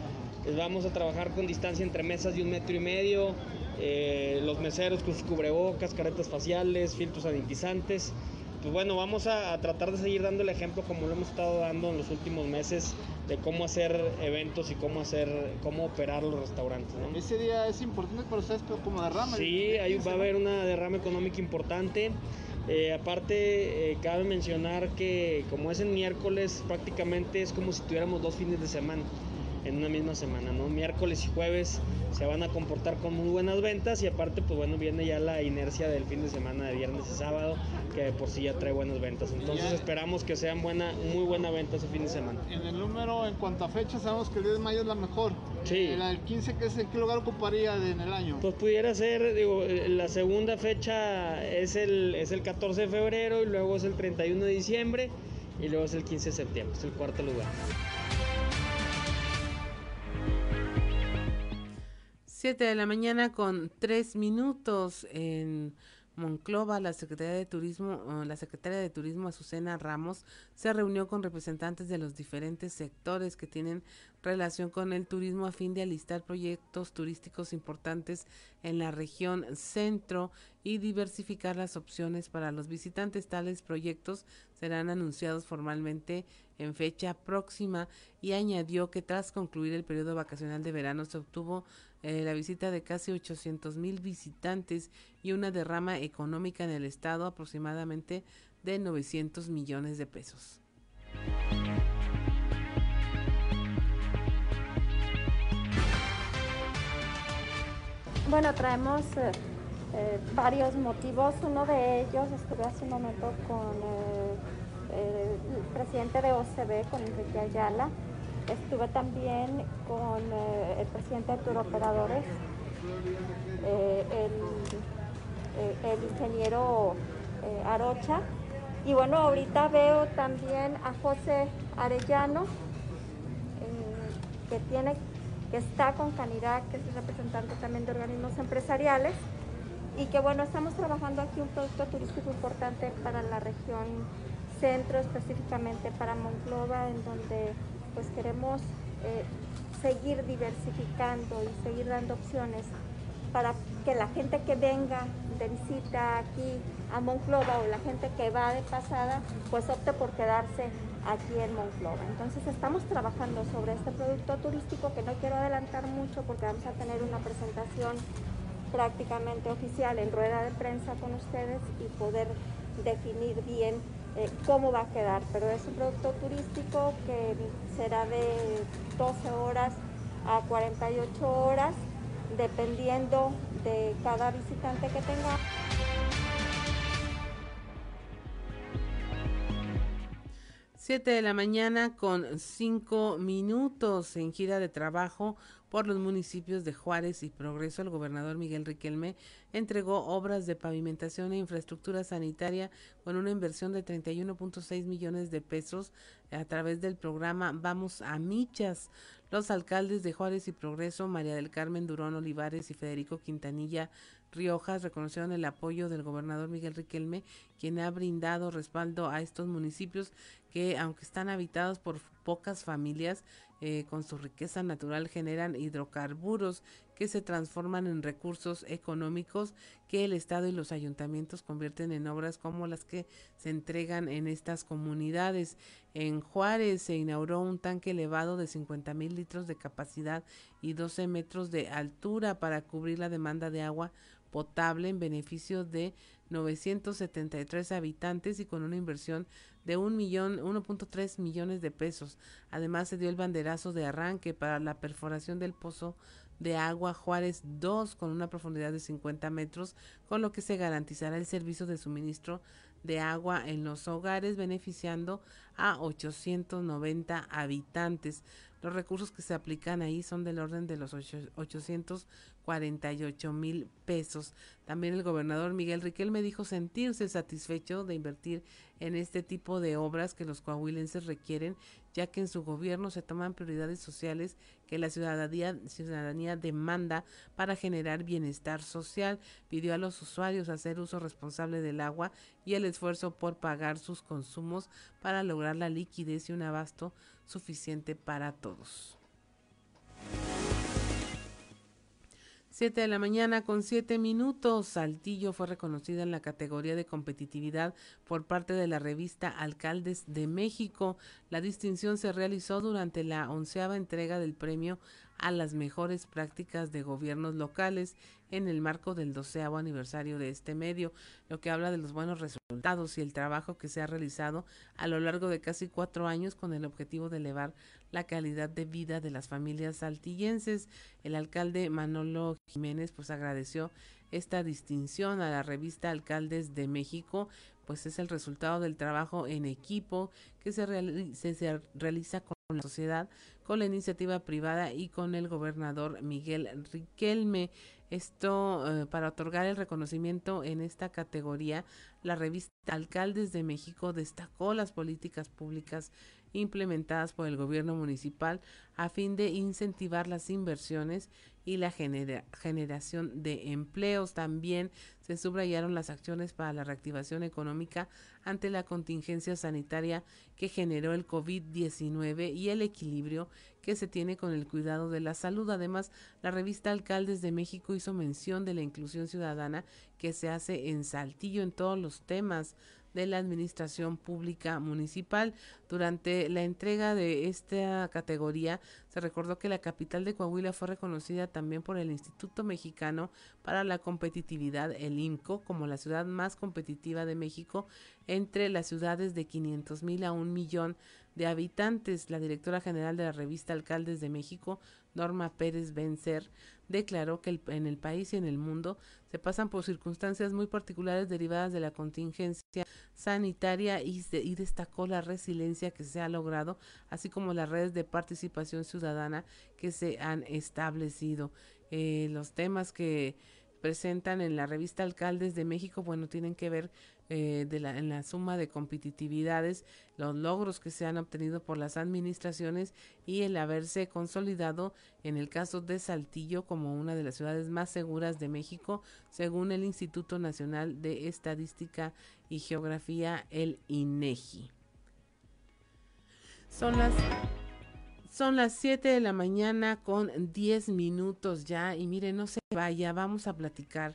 Vamos a trabajar con distancia entre mesas de un metro y medio, eh, los meseros con sus cubrebocas, caretas faciales, filtros sanitizantes pues bueno, vamos a, tratar de seguir dando el ejemplo como lo hemos estado dando en los últimos meses de cómo hacer eventos y cómo hacer, cómo operar los restaurantes. Ese día es importante para ustedes como derrama. Sí, ahí va a haber una derrama económica importante. Eh, aparte, eh, cabe mencionar que como es en miércoles, prácticamente es como si tuviéramos dos fines de semana en una misma semana, ¿no? Miércoles y jueves se van a comportar con muy buenas ventas y aparte, pues bueno, viene ya la inercia del fin de semana de viernes y sábado, que por sí ya trae buenas ventas. Entonces esperamos que sean buena, muy buena venta ese fin de semana. En el número, en cuanto a fecha, sabemos que el 10 de mayo es la mejor. Sí. El, el 15, ¿qué, es, ¿qué lugar ocuparía en el año? Pues pudiera ser, digo, la segunda fecha es el, es el 14 de febrero y luego es el 31 de diciembre y luego es el 15 de septiembre, es el cuarto lugar. 7 de la mañana con 3 minutos en Monclova, la Secretaría de Turismo, la Secretaria de Turismo Azucena Ramos se reunió con representantes de los diferentes sectores que tienen relación con el turismo a fin de alistar proyectos turísticos importantes en la región centro y diversificar las opciones para los visitantes. Tales proyectos serán anunciados formalmente en fecha próxima y añadió que tras concluir el periodo vacacional de verano se obtuvo eh, la visita de casi 800 mil visitantes y una derrama económica en el estado aproximadamente de 900 millones de pesos. Bueno, traemos eh, eh, varios motivos. Uno de ellos, estuve hace un momento con el presidente de OCB, con Enrique Ayala, Estuve también con eh, el presidente de Turoperadores, eh, el, eh, el, ingeniero Arocha. Y bueno, ahorita veo también a José Arellano, que, tiene, que está con Canirac, que es representante también de organismos empresariales. y que bueno, estamos trabajando aquí un producto turístico importante para la región centro, específicamente para Monclova, en donde pues queremos eh, seguir diversificando y seguir dando opciones para que la gente que venga de visita aquí a Monclova o la gente que va de pasada, pues opte por quedarse aquí en Monclova. Entonces estamos trabajando sobre este producto turístico que no quiero adelantar mucho porque vamos a tener una presentación prácticamente oficial en rueda de prensa con ustedes y poder definir bien eh, cómo va a quedar. Pero es un producto turístico que será de 12 horas a 48 horas, dependiendo de cada visitante que tenga. 7 de la mañana con 5 minutos en gira de trabajo por los municipios de Juárez y Progreso, el gobernador Miguel Riquelme entregó obras de pavimentación e infraestructura sanitaria con una inversión de 31.6 millones de pesos a través del programa Vamos a Michas. Los alcaldes de Juárez y Progreso, María del Carmen Durón Olivares y Federico Quintanilla Riojas reconocieron el apoyo del gobernador Miguel Riquelme, quien ha brindado respaldo a estos municipios que, aunque están habitados por pocas familias, eh, con su riqueza natural generan hidrocarburos que se transforman en recursos económicos que el Estado y los ayuntamientos convierten en obras como las que se entregan en estas comunidades. En Juárez se inauguró un tanque elevado de 50 mil litros de capacidad y 12 metros de altura para cubrir la demanda de agua potable en beneficio de 973 habitantes y con una inversión de millón, 1.3 millones de pesos. Además se dio el banderazo de arranque para la perforación del pozo de agua Juárez 2 con una profundidad de 50 metros, con lo que se garantizará el servicio de suministro de agua en los hogares, beneficiando a 890 habitantes. Los recursos que se aplican ahí son del orden de los 848 mil pesos. También el gobernador Miguel Riquel me dijo sentirse satisfecho de invertir en este tipo de obras que los coahuilenses requieren, ya que en su gobierno se toman prioridades sociales que la ciudadanía, ciudadanía demanda para generar bienestar social. Pidió a los usuarios hacer uso responsable del agua y el esfuerzo por pagar sus consumos para lograr la liquidez y un abasto suficiente para todos. 7 de la mañana con 7 minutos. Saltillo fue reconocida en la categoría de competitividad por parte de la revista Alcaldes de México. La distinción se realizó durante la onceava entrega del premio a las mejores prácticas de gobiernos locales en el marco del doceavo aniversario de este medio, lo que habla de los buenos resultados y el trabajo que se ha realizado a lo largo de casi cuatro años con el objetivo de elevar la calidad de vida de las familias saltillenses. El alcalde Manolo Jiménez pues agradeció esta distinción a la revista Alcaldes de México, pues es el resultado del trabajo en equipo que se, se realiza con la sociedad, con la iniciativa privada y con el gobernador Miguel Riquelme. Esto eh, para otorgar el reconocimiento en esta categoría, la revista Alcaldes de México destacó las políticas públicas implementadas por el gobierno municipal a fin de incentivar las inversiones y la generación de empleos. También se subrayaron las acciones para la reactivación económica ante la contingencia sanitaria que generó el COVID-19 y el equilibrio que se tiene con el cuidado de la salud. Además, la revista Alcaldes de México hizo mención de la inclusión ciudadana que se hace en Saltillo en todos los temas de la Administración Pública Municipal. Durante la entrega de esta categoría, se recordó que la capital de Coahuila fue reconocida también por el Instituto Mexicano para la Competitividad, el IMCO, como la ciudad más competitiva de México entre las ciudades de 500 mil a un millón de habitantes. La directora general de la revista Alcaldes de México, Norma Pérez Bencer, declaró que en el país y en el mundo se pasan por circunstancias muy particulares derivadas de la contingencia sanitaria y, destacó la resiliencia que se ha logrado, así como las redes de participación ciudadana que se han establecido. Eh, los temas que presentan en la revista Alcaldes de México, bueno, tienen que ver eh, de la, en la suma de competitividades, los logros que se han obtenido por las administraciones y el haberse consolidado en el caso de Saltillo como una de las ciudades más seguras de México, según el Instituto Nacional de Estadística y Geografía, el INEGI. Son las son las 7 de la mañana con 10 minutos ya y mire, no se vaya, vamos a platicar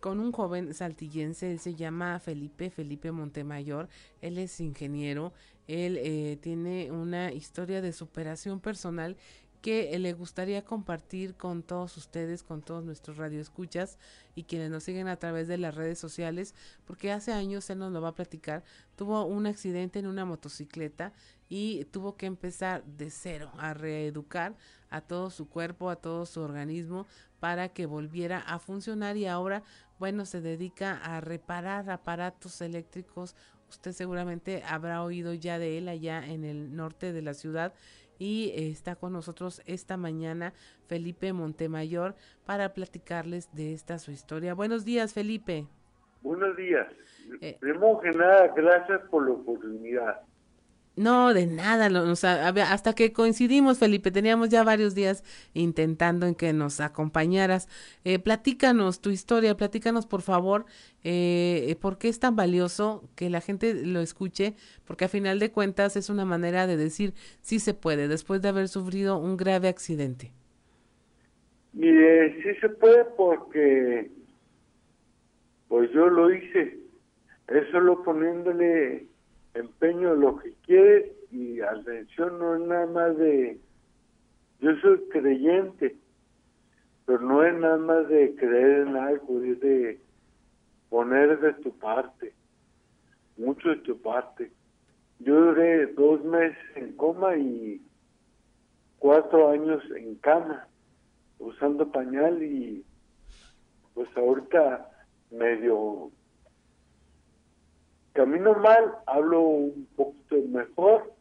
con un joven saltillense, él se llama Felipe, Felipe Montemayor, él es ingeniero, él eh, tiene una historia de superación personal que le gustaría compartir con todos ustedes, con todos nuestros radioescuchas y quienes nos siguen a través de las redes sociales, porque hace años él nos lo va a platicar, tuvo un accidente en una motocicleta y tuvo que empezar de cero a reeducar a todo su cuerpo, a todo su organismo para que volviera a funcionar y ahora, bueno, se dedica a reparar aparatos eléctricos. Usted seguramente habrá oído ya de él allá en el norte de la ciudad y está con nosotros esta mañana Felipe Montemayor para platicarles de esta su historia. Buenos días, Felipe. Buenos días. Eh, Primero que nada, gracias por la oportunidad. No, de nada, hasta que coincidimos, Felipe, teníamos ya varios días intentando en que nos acompañaras. Eh, platícanos tu historia, platícanos por favor, eh, por qué es tan valioso que la gente lo escuche, porque a final de cuentas es una manera de decir sí se puede, después de haber sufrido un grave accidente. Mire, sí se puede porque, pues yo lo hice, eso lo poniéndole empeño lo que quieres y atención no es nada más de yo soy creyente pero no es nada más de creer en algo es de poner de tu parte mucho de tu parte. Yo duré dos meses en coma y cuatro años en cama usando pañal y pues ahorita medio camino mal, hablo un poquito mejor,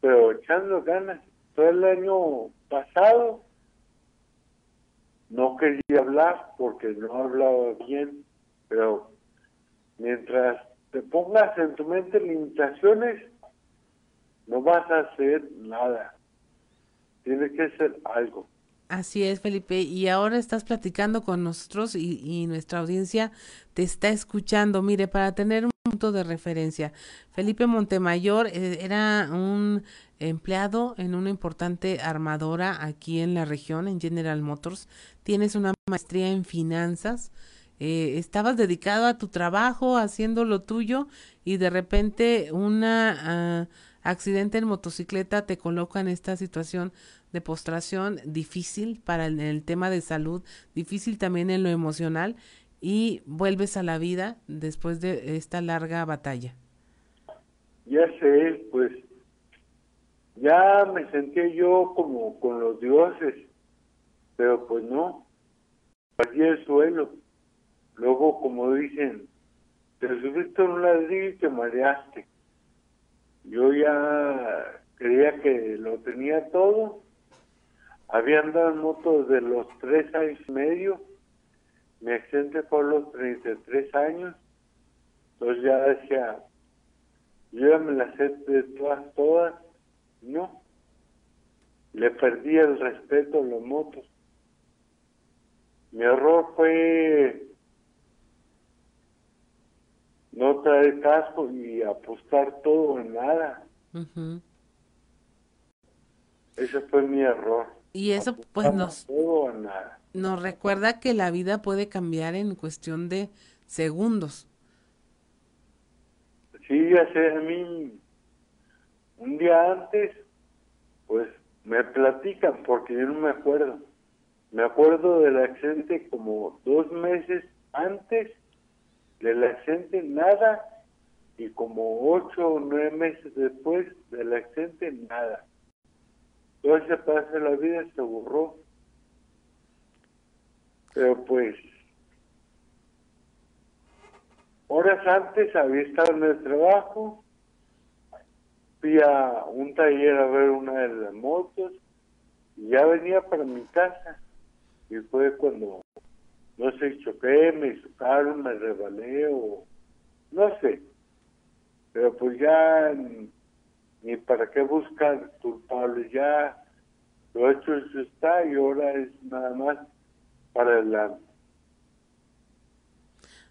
pero echando ganas. Todo el año pasado no quería hablar porque no hablaba bien, pero mientras te pongas en tu mente limitaciones, no vas a hacer nada. Tiene que ser algo. Así es, Felipe. Y ahora estás platicando con nosotros y, y, nuestra audiencia te está escuchando. Mire, para tener un punto de referencia, Felipe Montemayor eh, era un empleado en una importante armadora aquí en la región, en General Motors. Tienes una maestría en finanzas. Eh, estabas dedicado a tu trabajo, haciendo lo tuyo y de repente un ah, accidente en motocicleta te coloca en esta situación de postración difícil para el, tema de salud, difícil también en lo emocional y vuelves a la vida después de esta larga batalla. Ya sé, pues ya me sentía yo como con los dioses, pero pues no, allí el suelo. Luego, como dicen, te subiste en un ladrillo te mareaste. Yo ya creía que lo tenía todo había andado en moto desde los tres años y medio. Mi accidente fue a los 33 años. Entonces ya decía, yo ya me la sé de todas, todas. No. Le perdí el respeto a los motos. Mi error fue no traer casco y apostar todo en nada. Ese fue mi error. Y eso pues nos, nos recuerda que la vida puede cambiar en cuestión de segundos. Sí, ya sé, a mí un día antes, pues me platican porque yo no me acuerdo. Me acuerdo del accidente como dos meses antes del accidente, nada, y como ocho o nueve meses después del accidente, nada. Todo ese pedazo de la vida se borró. Pero pues, horas antes había estado en el trabajo, fui a un taller a ver una de las motos y ya venía para mi casa. Y fue cuando no sé, choqué, me chocaron, me rebalé o no sé. Pero pues ya ni, para qué buscar culpables, ya lo hecho eso está y ahora es nada más para adelante.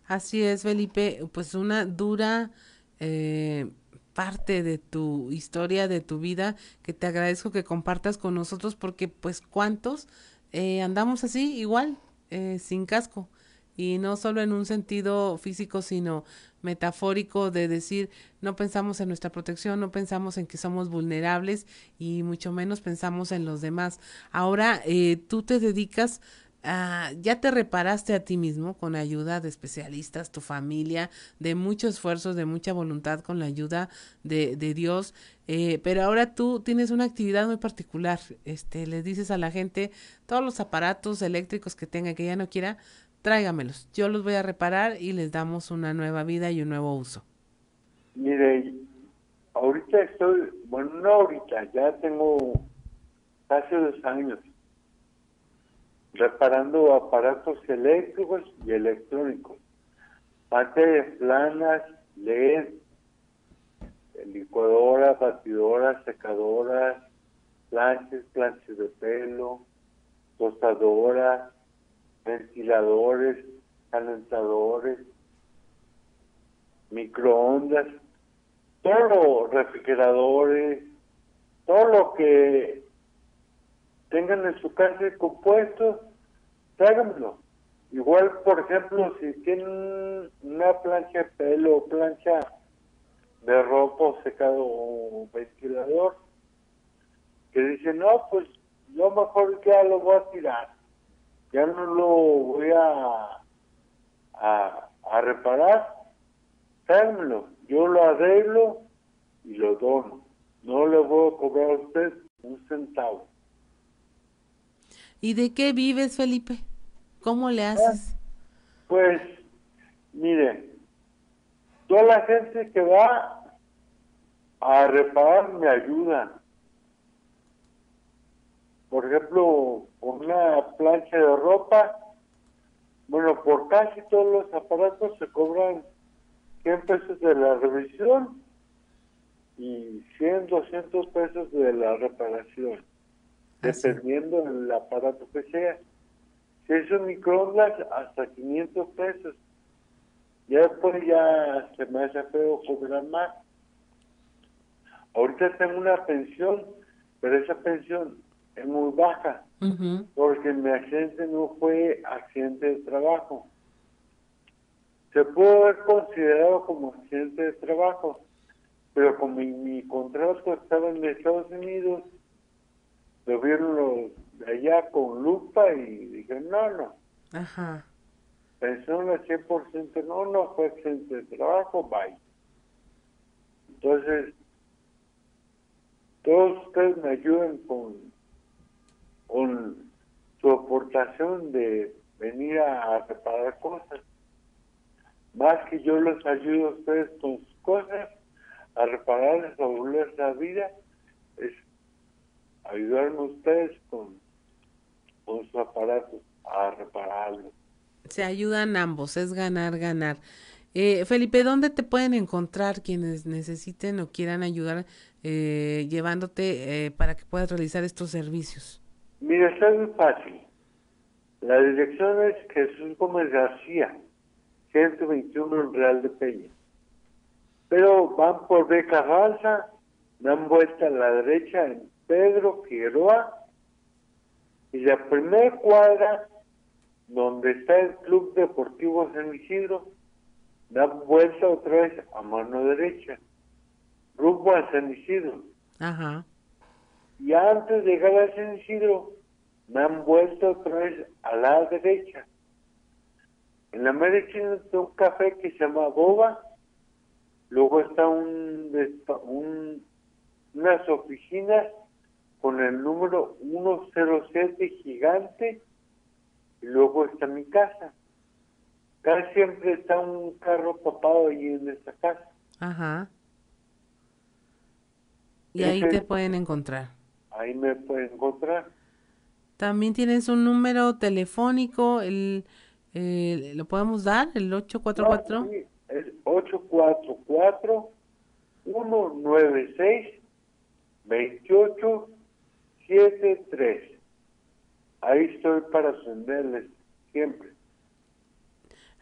Así es, Felipe, pues una dura eh, parte de tu historia, de tu vida, que te agradezco que compartas con nosotros porque pues cuántos eh, andamos así igual, eh, sin casco. Y no solo en un sentido físico, sino metafórico de decir, no pensamos en nuestra protección, no pensamos en que somos vulnerables y mucho menos pensamos en los demás. Ahora eh, tú te dedicas Ah, ya te reparaste a ti mismo con ayuda de especialistas, tu familia, de mucho esfuerzo, de mucha voluntad con la ayuda de, de Dios, eh, pero ahora tú tienes una actividad muy particular, este, le dices a la gente, todos los aparatos eléctricos que tenga, que ya no quiera, tráigamelos, yo los voy a reparar y les damos una nueva vida y un nuevo uso. Mire, ahorita estoy, bueno, no ahorita, ya tengo hace dos años reparando aparatos eléctricos y electrónicos, pantallas planas, LED, licuadoras, batidoras, secadoras, planches, planches de pelo, tostadoras, ventiladores, calentadores, microondas, todo, refrigeradores, todo lo que tengan en su casa compuestos, tráiganmelo. Igual, por ejemplo, si tienen una plancha de pelo plancha de ropa secado o ventilador, que dicen, no, pues yo mejor ya lo voy a tirar, ya no lo voy a, a, a reparar, tráiganmelo, yo lo arreglo y lo dono, no le voy a cobrar a usted un centavo. ¿Y de qué vives, Felipe? ¿Cómo le haces? Pues, mire, toda la gente que va a reparar me ayuda. Por ejemplo, con una plancha de ropa, bueno, por casi todos los aparatos se cobran 100 pesos de la revisión y 100, 200 pesos de la reparación dependiendo del aparato que sea. Si es un microondas, hasta 500 pesos. Ya después ya se me hace feo cobrar más. Ahorita tengo una pensión, pero esa pensión es muy baja, porque mi accidente no fue accidente de trabajo. Se puede haber considerado como accidente de trabajo, pero como mi contrato estaba en Estados Unidos, lo vieron los de allá con lupa y dije, no, no. Ajá. Pensaron al 100%, no, no fue accidente de trabajo, bye. Entonces, todos ustedes me ayudan con, con su aportación de venir a, reparar cosas. Más que yo los ayudo a ustedes con sus cosas, a repararles, a volver la vida, es ayudarme ustedes con, con su aparato a repararlo. Se ayudan ambos, es ganar, ganar. Eh, Felipe, ¿dónde te pueden encontrar quienes necesiten o quieran ayudar eh, llevándote eh, para que puedas realizar estos servicios? Mira, está muy fácil. La dirección es Jesús Gómez García, 121 en Real de Peña. Pero van por Beca Raza, dan vuelta a la derecha en Pedro Figueroa y la primera cuadra donde está el Club Deportivo San Isidro da vuelta otra vez a mano derecha, rumbo a San Isidro. Ajá. Y antes de llegar a San Isidro, dan vuelta otra vez a la derecha. En la medicina está un café que se llama Boba, luego está un, un unas oficinas con el número 107 gigante y luego está mi casa. Casi siempre está un carro papado ahí en esta casa. Ajá. Y ahí te pueden encontrar. Ahí me pueden encontrar. También tienes un número telefónico, el Eh, ¿Lo podemos dar? ¿El 844? No, sí, es 844 196 2873. Ahí estoy para atenderles siempre.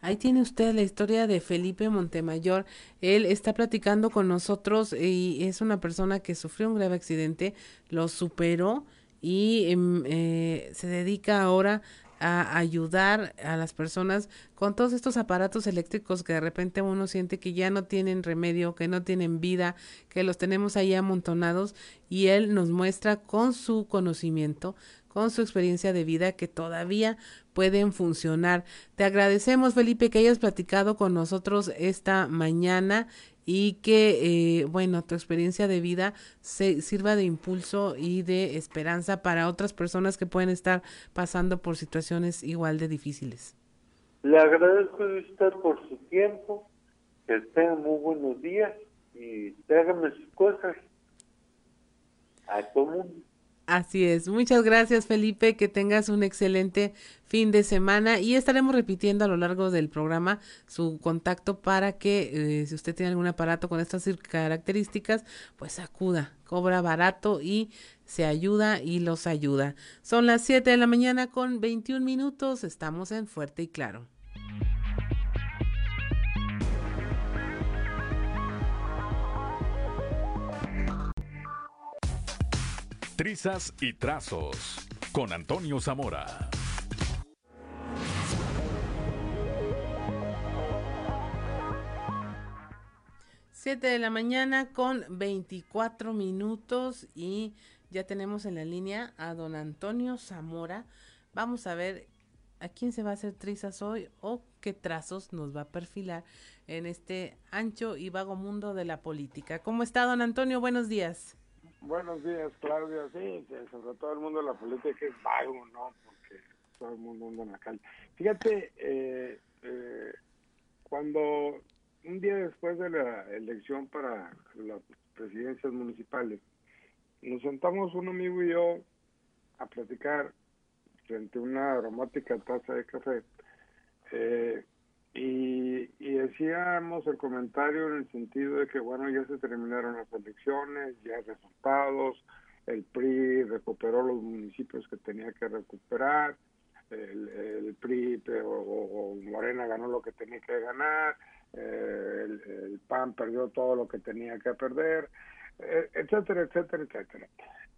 Ahí tiene usted la historia de Felipe Montemayor. Él está platicando con nosotros y es una persona que sufrió un grave accidente, lo superó y em, eh, se dedica ahora a ayudar a las personas con todos estos aparatos eléctricos que de repente uno siente que ya no tienen remedio, que no tienen vida, que los tenemos ahí amontonados y él nos muestra con su conocimiento, con su experiencia de vida que todavía pueden funcionar. Te agradecemos, Felipe, que hayas platicado con nosotros esta mañana y que, eh, bueno, tu experiencia de vida se sirva de impulso y de esperanza para otras personas que pueden estar pasando por situaciones igual de difíciles. Le agradezco a usted por su tiempo, que tenga muy buenos días y déjame sus cosas a todo mundo. Así es. Muchas gracias, Felipe. Que tengas un excelente fin de semana y estaremos repitiendo a lo largo del programa su contacto para que eh, si usted tiene algún aparato con estas características, pues acuda, cobra barato y se ayuda y los ayuda. Son las 7 de la mañana con 21 minutos. Estamos en Fuerte y Claro. Trizas y Trazos con Antonio Zamora. Siete de la mañana con 24 minutos y ya tenemos en la línea a don Antonio Zamora. Vamos a ver a quién se va a hacer trizas hoy o qué trazos nos va a perfilar en este ancho y vago mundo de la política. ¿Cómo está don Antonio? Buenos días. Buenos días, Claudia. Sí, sobre todo el mundo de la política es vago, ¿no? Porque todo el mundo anda en la calle. Fíjate, eh, eh, cuando un día después de la elección para las presidencias municipales, nos sentamos un amigo y yo a platicar frente a una aromática taza de café. Eh, y, y decíamos el comentario en el sentido de que, bueno, ya se terminaron las elecciones, ya resultados, el PRI recuperó los municipios que tenía que recuperar, el, PRI o, Morena ganó lo que tenía que ganar, eh, el, PAN perdió todo lo que tenía que perder, eh, etcétera, etcétera, etcétera.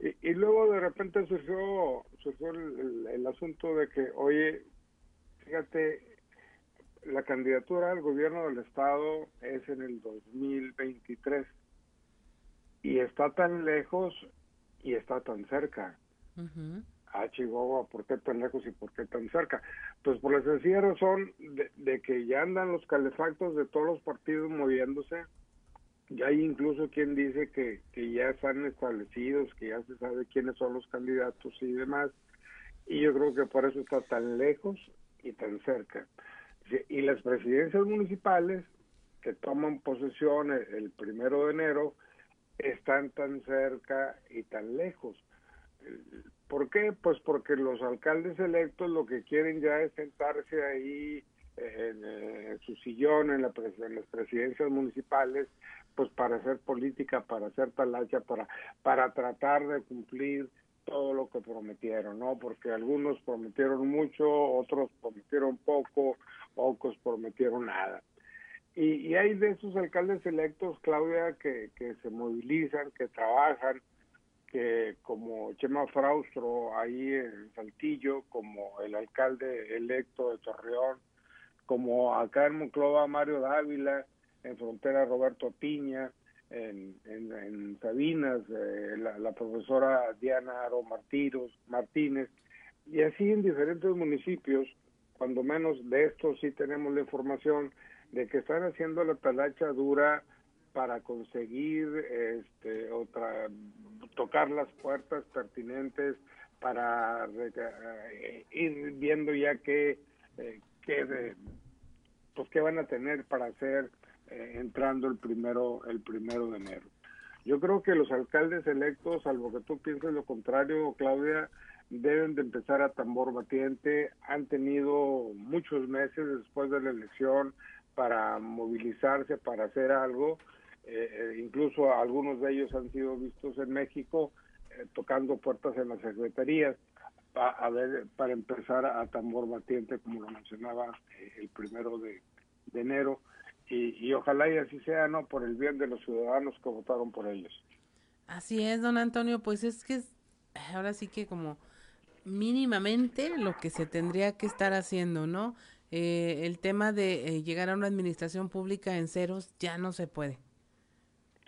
Y, y, luego de repente surgió, surgió el asunto de que, oye, fíjate, la candidatura al gobierno del estado es en el 2023 y está tan lejos y está tan cerca. Ah, Chihuahua, ¿por qué tan lejos y por qué tan cerca? Pues por la sencilla razón de, que ya andan los calefactos de todos los partidos moviéndose. Ya hay incluso quien dice que, que ya están establecidos, que ya se sabe quiénes son los candidatos y demás. Y yo creo que por eso está tan lejos y tan cerca. Y las presidencias municipales que toman posesión el primero de enero están tan cerca y tan lejos. ¿Por qué? Pues porque los alcaldes electos lo que quieren ya es sentarse ahí en, su sillón en, la, en, las presidencias municipales, pues para hacer política, para hacer talacha, para, para tratar de cumplir todo lo que prometieron, ¿no? Porque algunos prometieron mucho, otros prometieron poco, pocos prometieron nada. Y, hay de esos alcaldes electos, Claudia, que, que se movilizan, que trabajan, que como Chema Fraustro ahí en Saltillo, como el alcalde electo de Torreón, como acá en Monclova Mario Dávila, en Frontera Roberto Piña, en, en, Sabinas, eh, la, profesora Diana Aro Martínez, y así en diferentes municipios, cuando menos de esto sí tenemos la información de que están haciendo la talacha dura para conseguir este otra tocar las puertas pertinentes para eh, ir viendo ya qué eh, qué pues qué van a tener para hacer eh, entrando el primero el primero de enero. Yo creo que los alcaldes electos salvo que tú pienses lo contrario Claudia deben de empezar a tambor batiente. Han tenido muchos meses después de la elección para movilizarse, para hacer algo. Eh, eh, incluso algunos de ellos han sido vistos en México eh, tocando puertas en las secretarías a, ver para empezar a tambor batiente, como lo mencionaba el primero de, enero. Y, y ojalá y así sea, ¿no? Por el bien de los ciudadanos que votaron por ellos. Así es, don Antonio, pues es que ahora sí que como mínimamente lo que se tendría que estar haciendo, ¿no? Eh, el tema de eh, llegar a una administración pública en ceros ya no se puede.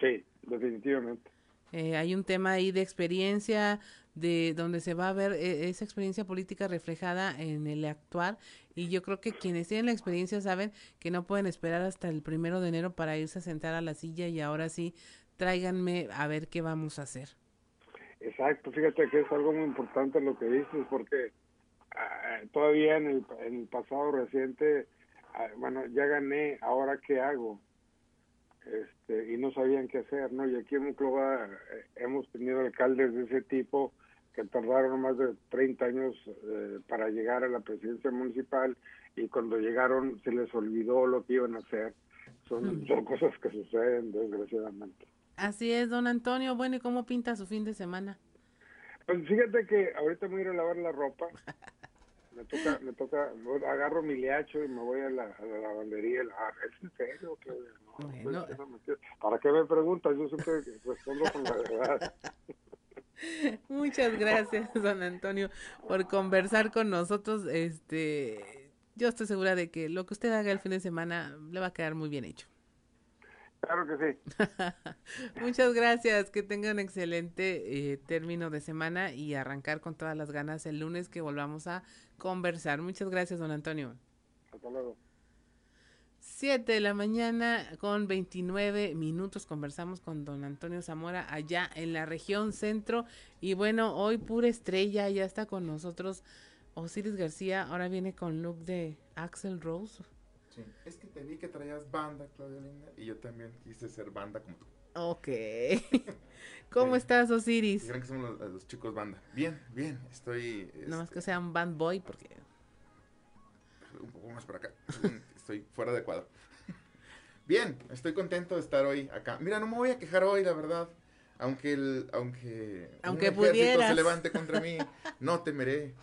Sí, definitivamente. Eh, hay un tema ahí de experiencia, de donde se va a ver esa experiencia política reflejada en el actuar y yo creo que quienes tienen la experiencia saben que no pueden esperar hasta el primero de enero para irse a sentar a la silla y ahora sí tráiganme a ver qué vamos a hacer. Exacto, fíjate que es algo muy importante lo que dices, porque ah, todavía en el, en el pasado reciente, ah, bueno, ya gané, ahora qué hago, este, y no sabían qué hacer, ¿no? Y aquí en Monclova eh, hemos tenido alcaldes de ese tipo que tardaron más de 30 años eh, para llegar a la presidencia municipal y cuando llegaron se les olvidó lo que iban a hacer. Son, son cosas que suceden desgraciadamente. Así es, don Antonio. Bueno, ¿y cómo pinta su fin de semana? Pues fíjate que ahorita me voy a ir a lavar la ropa. Me toca, me toca, agarro mi liacho y me voy a la, a la lavandería. Ah, ¿Es en serio? ¿Para qué me preguntas? Yo siempre respondo con la verdad. Muchas gracias, don Antonio, por conversar con nosotros. Este, yo estoy segura de que lo que usted haga el fin de semana le va a quedar muy bien hecho. Claro que sí. Muchas gracias. Que tenga un excelente eh, término de semana y arrancar con todas las ganas el lunes que volvamos a conversar. Muchas gracias, don Antonio. Hasta luego. Siete de la mañana con 29 minutos conversamos con don Antonio Zamora allá en la región centro y bueno, hoy pura estrella, ya está con nosotros Osiris García, ahora viene con look de Axel Rose. Es que te vi que traías banda, Claudia Linda, y yo también quise ser banda como tú. Ok. ¿Cómo estás, Osiris? Creen que somos los, chicos banda. Bien, bien, estoy... No más que sea un band boy, porque... Un poco más por acá. estoy fuera de cuadro. Bien, estoy contento de estar hoy acá. Mira, no me voy a quejar hoy, la verdad. Aunque el, aunque, aunque pudieras. se levante contra mí, no temeré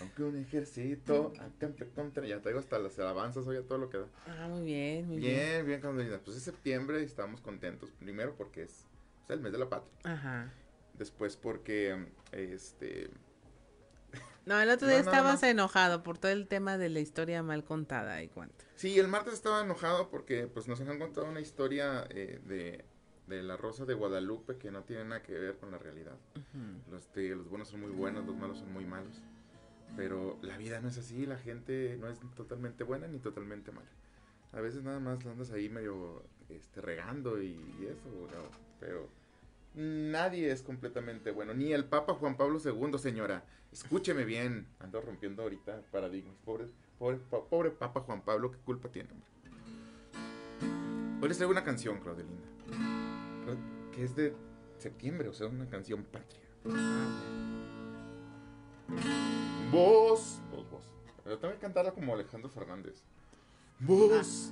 aunque un ejército contra, ya traigo hasta las alabanzas, oye, todo lo que da. Ah, muy bien, muy bien. Bien, bien, Pues es septiembre y estamos contentos. Primero porque es, el mes de la patria. Ajá. Después porque, este... No, el otro día estabas enojado por todo el tema de la historia mal contada y cuánto. Sí, el martes estaba enojado porque pues nos han contado una historia eh, de, de la Rosa de Guadalupe que no tiene nada que ver con la realidad. los, los buenos son muy buenos, los malos son muy malos. Pero la vida no es así, la gente no es totalmente buena ni totalmente mala. A veces nada más andas ahí medio este, regando y, eso, pero nadie es completamente bueno. Ni el Papa Juan Pablo II, señora. Escúcheme bien, ando rompiendo ahorita paradigmas. Pobre, pobre, pobre Papa Juan Pablo, ¿qué culpa tiene, hombre? Hoy les traigo una canción, Claudia Linda, que es de septiembre, o sea, una canción patria. Vos, vos, vos. Pero tengo que cantarla como Alejandro Fernández. Vos.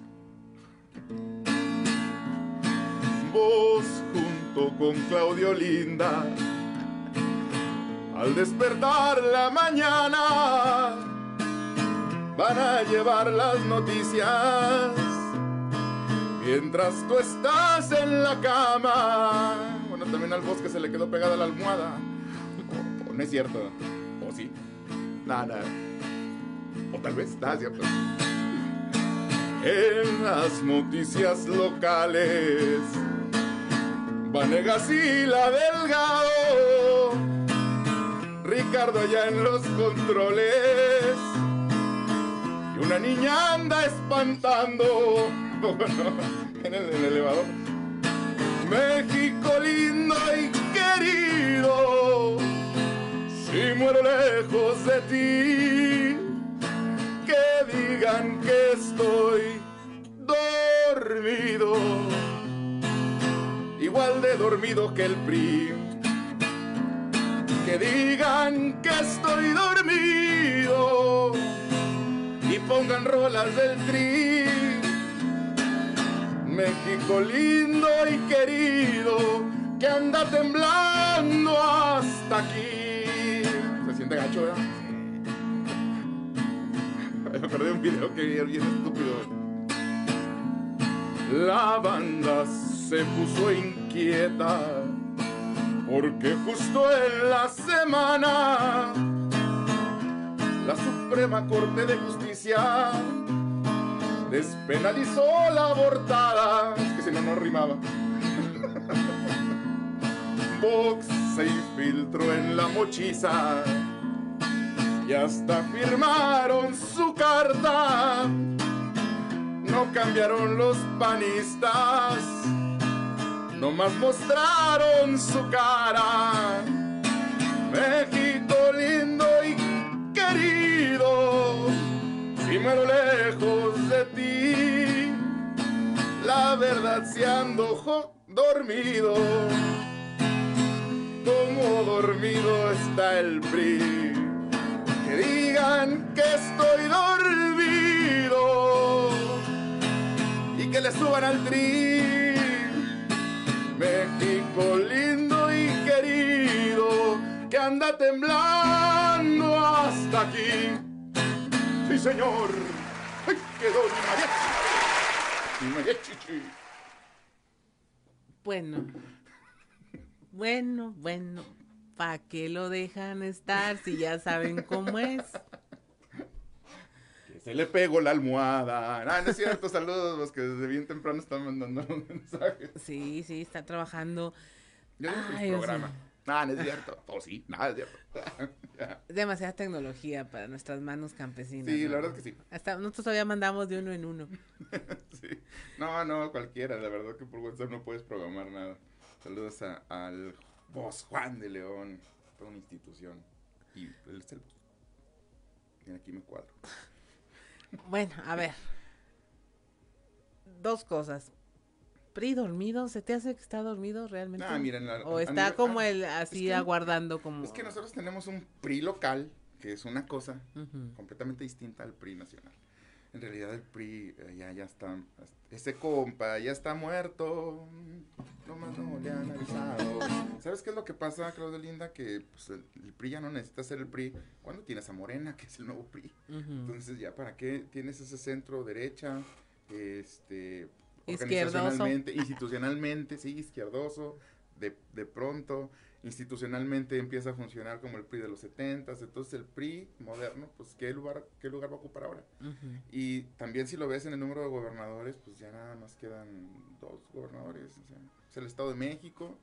Vos junto con Claudio Linda. Al despertar la mañana van a llevar las noticias. Mientras tú estás en la cama. Bueno, también al bosque se le quedó pegada la almohada. no es cierto. ¿O tal vez, nada, ¿cierto? En las noticias locales, Vanegas y la Delgado, Ricardo allá en los controles, y una niña anda espantando en en el elevador. México lindo y querido si muero lejos de ti, que digan que estoy dormido, igual de dormido que el PRI, que digan que estoy dormido y pongan rolas del tri. México lindo y querido que anda temblando hasta aquí. Gacho, ¿verdad? De un video que vi bien estúpido. La banda se puso inquieta porque justo en la semana la Suprema Corte de Justicia despenalizó la abortada. Es que si no, no rimaba. Vox se infiltró en la mochiza y hasta firmaron su carta. No cambiaron los panistas, nomás mostraron su cara. México lindo y querido, si muero lejos de ti, la verdad se ando dormido, como dormido está el PRI. Digan que estoy dormido y que le suban al tri. México lindo y querido que anda temblando hasta aquí. Sí, señor. ¡Ay, quedó mi mariachi! Mi mariachi. Bueno, bueno, bueno, ¿para qué lo dejan estar si ya saben cómo es? Que se le pegó la almohada. Ah, no es cierto, saludos los que desde bien temprano están mandando los mensajes. Sí, sí, está trabajando. Yo digo el programa. No, no es cierto. O sí, nada es cierto. Ya. Demasiada tecnología para nuestras manos campesinas. Sí, ¿no? la verdad que sí. Hasta nosotros todavía mandamos de uno en uno. Sí. No, no, cualquiera. La verdad que por WhatsApp no puedes programar nada. Saludos a- al Boss Juan de León, toda una institución. Y él es el boss. Tiene aquí me cuadro. Bueno, a ver. Dos cosas. PRI dormido, ¿se te hace que está dormido realmente? Ah, miren, la- o está nivel- como ah, el es así que- aguardando como Es que nosotros tenemos un PRI local, que es una cosa completamente distinta al PRI nacional. En realidad el PRI eh, ya, ya está, ese compa ya está muerto, nomás no le han avisado. ¿Sabes qué es lo que pasa, Claudia Linda? Que pues, el, el PRI ya no necesita ser el PRI cuando tienes a Morena, que es el nuevo PRI. Entonces ya, ¿para qué tienes ese centro derecha? Este, organizacionalmente, institucionalmente, sí, izquierdoso, de, de pronto, institucionalmente empieza a funcionar como el PRI de los 70 entonces el PRI moderno, pues ¿qué lugar, qué lugar va a ocupar ahora? Y también si lo ves en el número de gobernadores, pues ya nada más quedan dos gobernadores, o sea, es el Estado de México,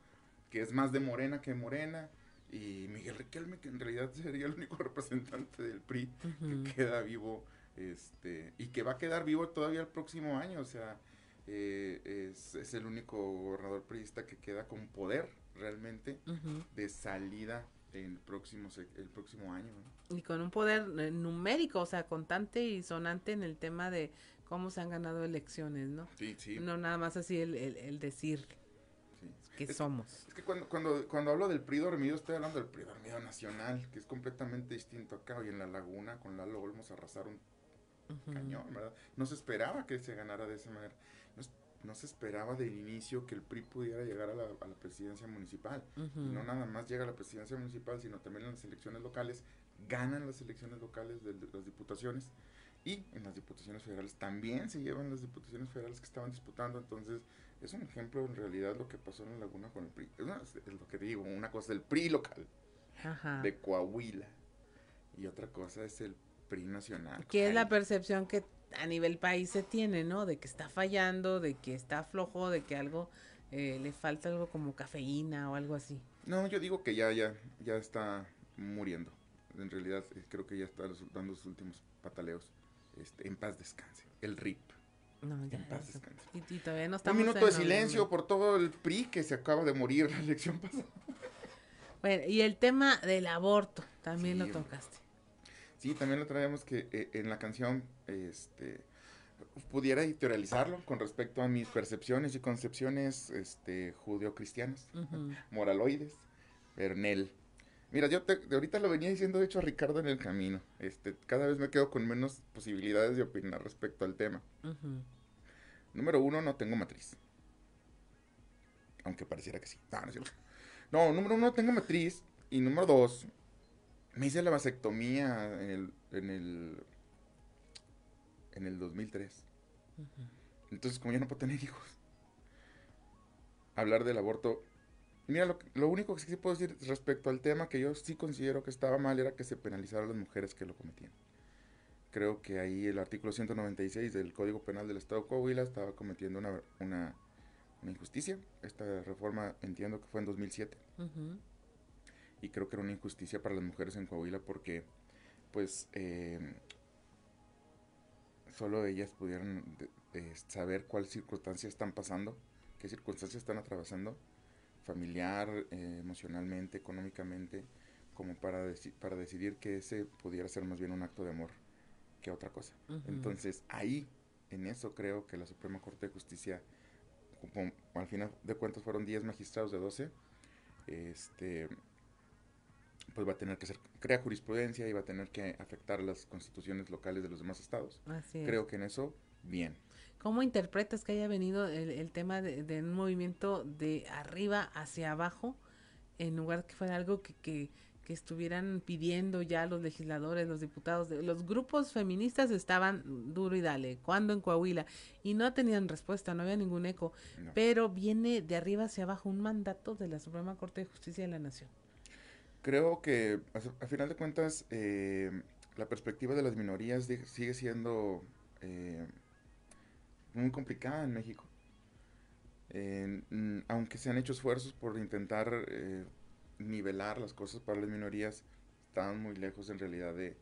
que es más de Morena que Morena, y Miguel Riquelme, que en realidad sería el único representante del PRI que queda vivo, este, y que va a quedar vivo todavía el próximo año, o sea, eh, es, es el único gobernador priista que queda con poder realmente de salida el próximo, el próximo año. ¿no? Y con un poder eh, numérico, o sea, contante y sonante en el tema de cómo se han ganado elecciones, ¿no? Sí, sí. No nada más así el, el, el decir que somos. Es que cuando, cuando, cuando hablo del PRI dormido, estoy hablando del PRI dormido nacional, que es completamente distinto acá. Y en la laguna, con Lalo Olmos, arrasaron Ujú. cañón, ¿verdad? No se esperaba que se ganara de esa manera. No, se esperaba del inicio que el PRI pudiera llegar a la, a la presidencia municipal. Y no nada más llega a la presidencia municipal, sino también en las elecciones locales. Ganan las elecciones locales de, de las diputaciones. Y en las diputaciones federales también se llevan las diputaciones federales que estaban disputando. Entonces, es un ejemplo en realidad lo que pasó en la laguna con el PRI. Es, una- es lo que digo, una cosa es el PRI local Ajá. de Coahuila. Y otra cosa es el PRI nacional. Que es la percepción que a nivel país se tiene, ¿no? De que está fallando, de que está flojo, de que algo eh, le falta algo como cafeína o algo así. No, yo digo que ya, ya, ya está muriendo. En realidad, eh, creo que ya está dando sus últimos pataleos. Este, en paz descanse. El RIP. No, ya. En paz descanse. Y, y todavía no Un minuto de silencio noviembre. por todo el PRI que se acaba de morir la elección pasada. Bueno, y el tema del aborto, también Sí, lo tocaste. Sí, también lo traemos que eh, en la canción este, pudiera editorializarlo con respecto a mis percepciones y concepciones este, judeocristianas, Ujú. moraloides, Bernel. Mira, yo de ahorita lo venía diciendo, de hecho, a Ricardo en el camino. Este, cada vez me quedo con menos posibilidades de opinar respecto al tema. Número uno, no tengo matriz. Aunque pareciera que sí. No, no, no, número uno, tengo matriz. Y número dos, me hice la vasectomía en el, en el, en el 2003. Entonces, como ya no puedo tener hijos, hablar del aborto Mira, lo, lo, único que sí puedo decir respecto al tema que yo sí considero que estaba mal era que se penalizaran las mujeres que lo cometían. Creo que ahí el artículo 196 del Código Penal del Estado de Coahuila estaba cometiendo una, una, injusticia. Esta reforma entiendo que fue en 2007. Y creo que era una injusticia para las mujeres en Coahuila porque, pues, eh, solo ellas pudieran saber cuáles circunstancias están pasando, qué circunstancias están atravesando familiar, eh, emocionalmente, económicamente, como para, para decidir que ese pudiera ser más bien un acto de amor que otra cosa. Entonces, ahí, en eso creo que la Suprema Corte de Justicia, como, al final de cuentas fueron 10 magistrados de 12, este, pues va a tener que ser, crea jurisprudencia y va a tener que afectar las constituciones locales de los demás estados. Creo que en eso, bien. ¿Cómo interpretas que haya venido el, tema de, un movimiento de arriba hacia abajo en lugar de que fuera algo que, que, estuvieran pidiendo ya los legisladores, los diputados, los grupos feministas estaban duro y dale, cuando en Coahuila, y no tenían respuesta, no había ningún eco, pero viene de arriba hacia abajo un mandato de la Suprema Corte de Justicia de la Nación. Creo que a, final de cuentas eh, la perspectiva de las minorías sigue siendo... Eh, muy complicada en México. Mm, aunque se han hecho esfuerzos por intentar eh, nivelar las cosas para las minorías, están muy lejos en realidad de,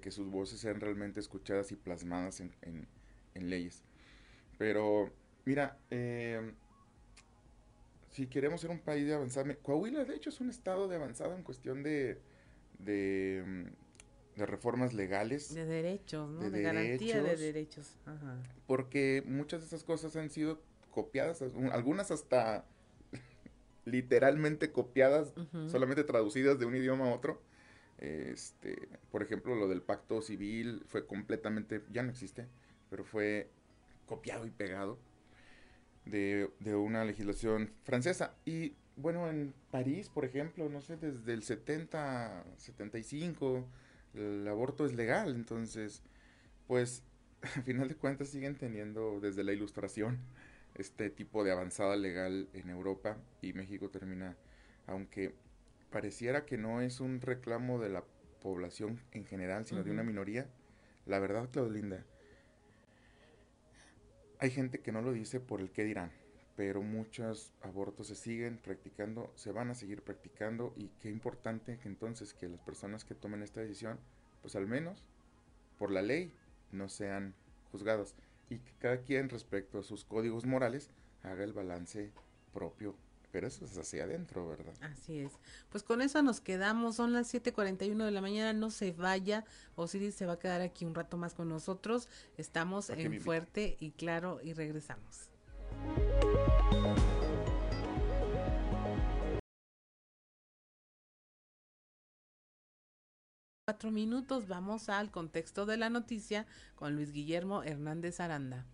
que sus voces sean realmente escuchadas y plasmadas en, leyes. Pero, mira, eh, si queremos ser un país de avanzada, Coahuila de hecho es un estado de avanzada en cuestión de, de mm, de reformas legales. De derechos, ¿no? De, garantía de derechos. Porque muchas de esas cosas han sido copiadas, algunas hasta literalmente copiadas, solamente traducidas de un idioma a otro. Este, por ejemplo, lo del pacto civil fue completamente, ya no existe, pero fue copiado y pegado de, de una legislación francesa. Y bueno, en París, por ejemplo, no sé, desde el 70, 75, el aborto es legal, entonces, pues, al final de cuentas siguen teniendo desde la ilustración este tipo de avanzada legal en Europa. Y México termina, aunque pareciera que no es un reclamo de la población en general, sino de una minoría, la verdad, Claudelinda, hay gente que no lo dice por el qué dirán, pero muchos abortos se siguen practicando, se van a seguir practicando y qué importante que entonces que las personas que tomen esta decisión, pues al menos por la ley no sean juzgadas y que cada quien respecto a sus códigos morales haga el balance propio. Pero eso es hacia adentro, ¿verdad? Así es. Pues con eso nos quedamos. Son las 7:41 de la mañana. No se vaya. Osiris se va a quedar aquí un rato más con nosotros. Estamos en Fuerte y Claro y regresamos. Cuatro minutos, vamos al contexto de la noticia con Luis Guillermo Hernández Aranda.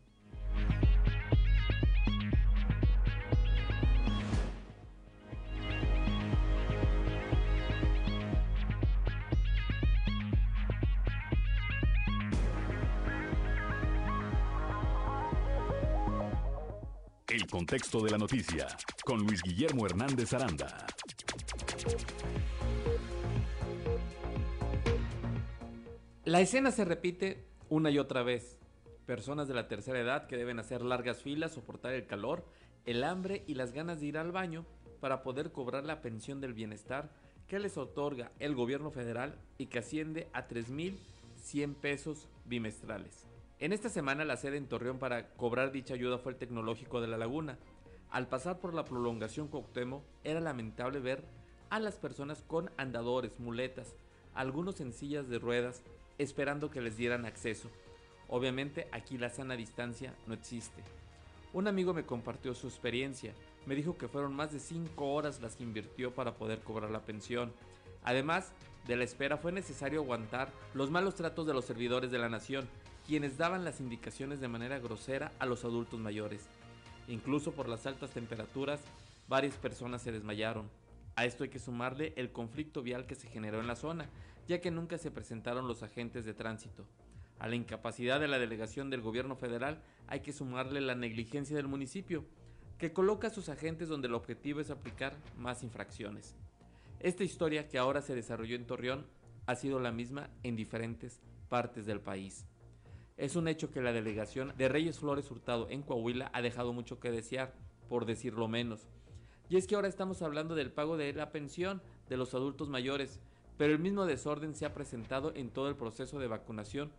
Contexto de la noticia con Luis Guillermo Hernández Aranda. La escena se repite una y otra vez. Personas de la tercera edad que deben hacer largas filas, soportar el calor, el hambre y las ganas de ir al baño para poder cobrar la pensión del bienestar que les otorga el gobierno federal y que asciende a 3.100 pesos bimestrales. En esta semana la sede en Torreón para cobrar dicha ayuda fue el Tecnológico de la Laguna. Al pasar por la prolongación Cuauhtémoc era lamentable ver a las personas con andadores, muletas, algunos en sillas de ruedas, esperando que les dieran acceso. Obviamente aquí la sana distancia no existe. Un amigo me compartió su experiencia. Me dijo que fueron más de 5 horas las que invirtió para poder cobrar la pensión. Además de la espera fue necesario aguantar los malos tratos de los servidores de la nación, quienes daban las indicaciones de manera grosera a los adultos mayores. Incluso por las altas temperaturas, varias personas se desmayaron. A esto hay que sumarle el conflicto vial que se generó en la zona, ya que nunca se presentaron los agentes de tránsito. A la incapacidad de la delegación del gobierno federal hay que sumarle la negligencia del municipio, que coloca a sus agentes donde el objetivo es aplicar más infracciones. Esta historia que ahora se desarrolló en Torreón ha sido la misma en diferentes partes del país. Es un hecho que la delegación de Reyes Flores Hurtado en Coahuila ha dejado mucho que desear, por decirlo menos. Y es que ahora estamos hablando del pago de la pensión de los adultos mayores, pero el mismo desorden se ha presentado en todo el proceso de vacunación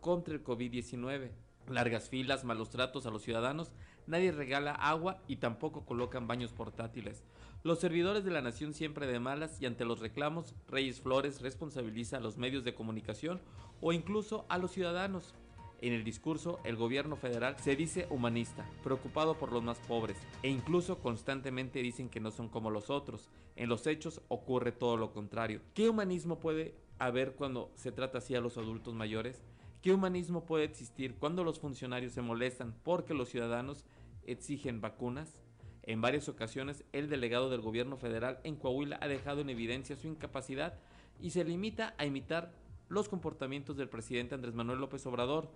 contra el COVID-19. Largas filas, malos tratos a los ciudadanos, nadie regala agua y tampoco colocan baños portátiles. Los servidores de la nación siempre de malas y ante los reclamos, Reyes Flores responsabiliza a los medios de comunicación o incluso a los ciudadanos. En el discurso, el gobierno federal se dice humanista, preocupado por los más pobres, e incluso constantemente dicen que no son como los otros. En los hechos ocurre todo lo contrario. ¿Qué humanismo puede haber cuando se trata así a los adultos mayores? ¿Qué humanismo puede existir cuando los funcionarios se molestan porque los ciudadanos exigen vacunas? En varias ocasiones, el delegado del gobierno federal en Coahuila ha dejado en evidencia su incapacidad y se limita a imitar los comportamientos del presidente Andrés Manuel López Obrador,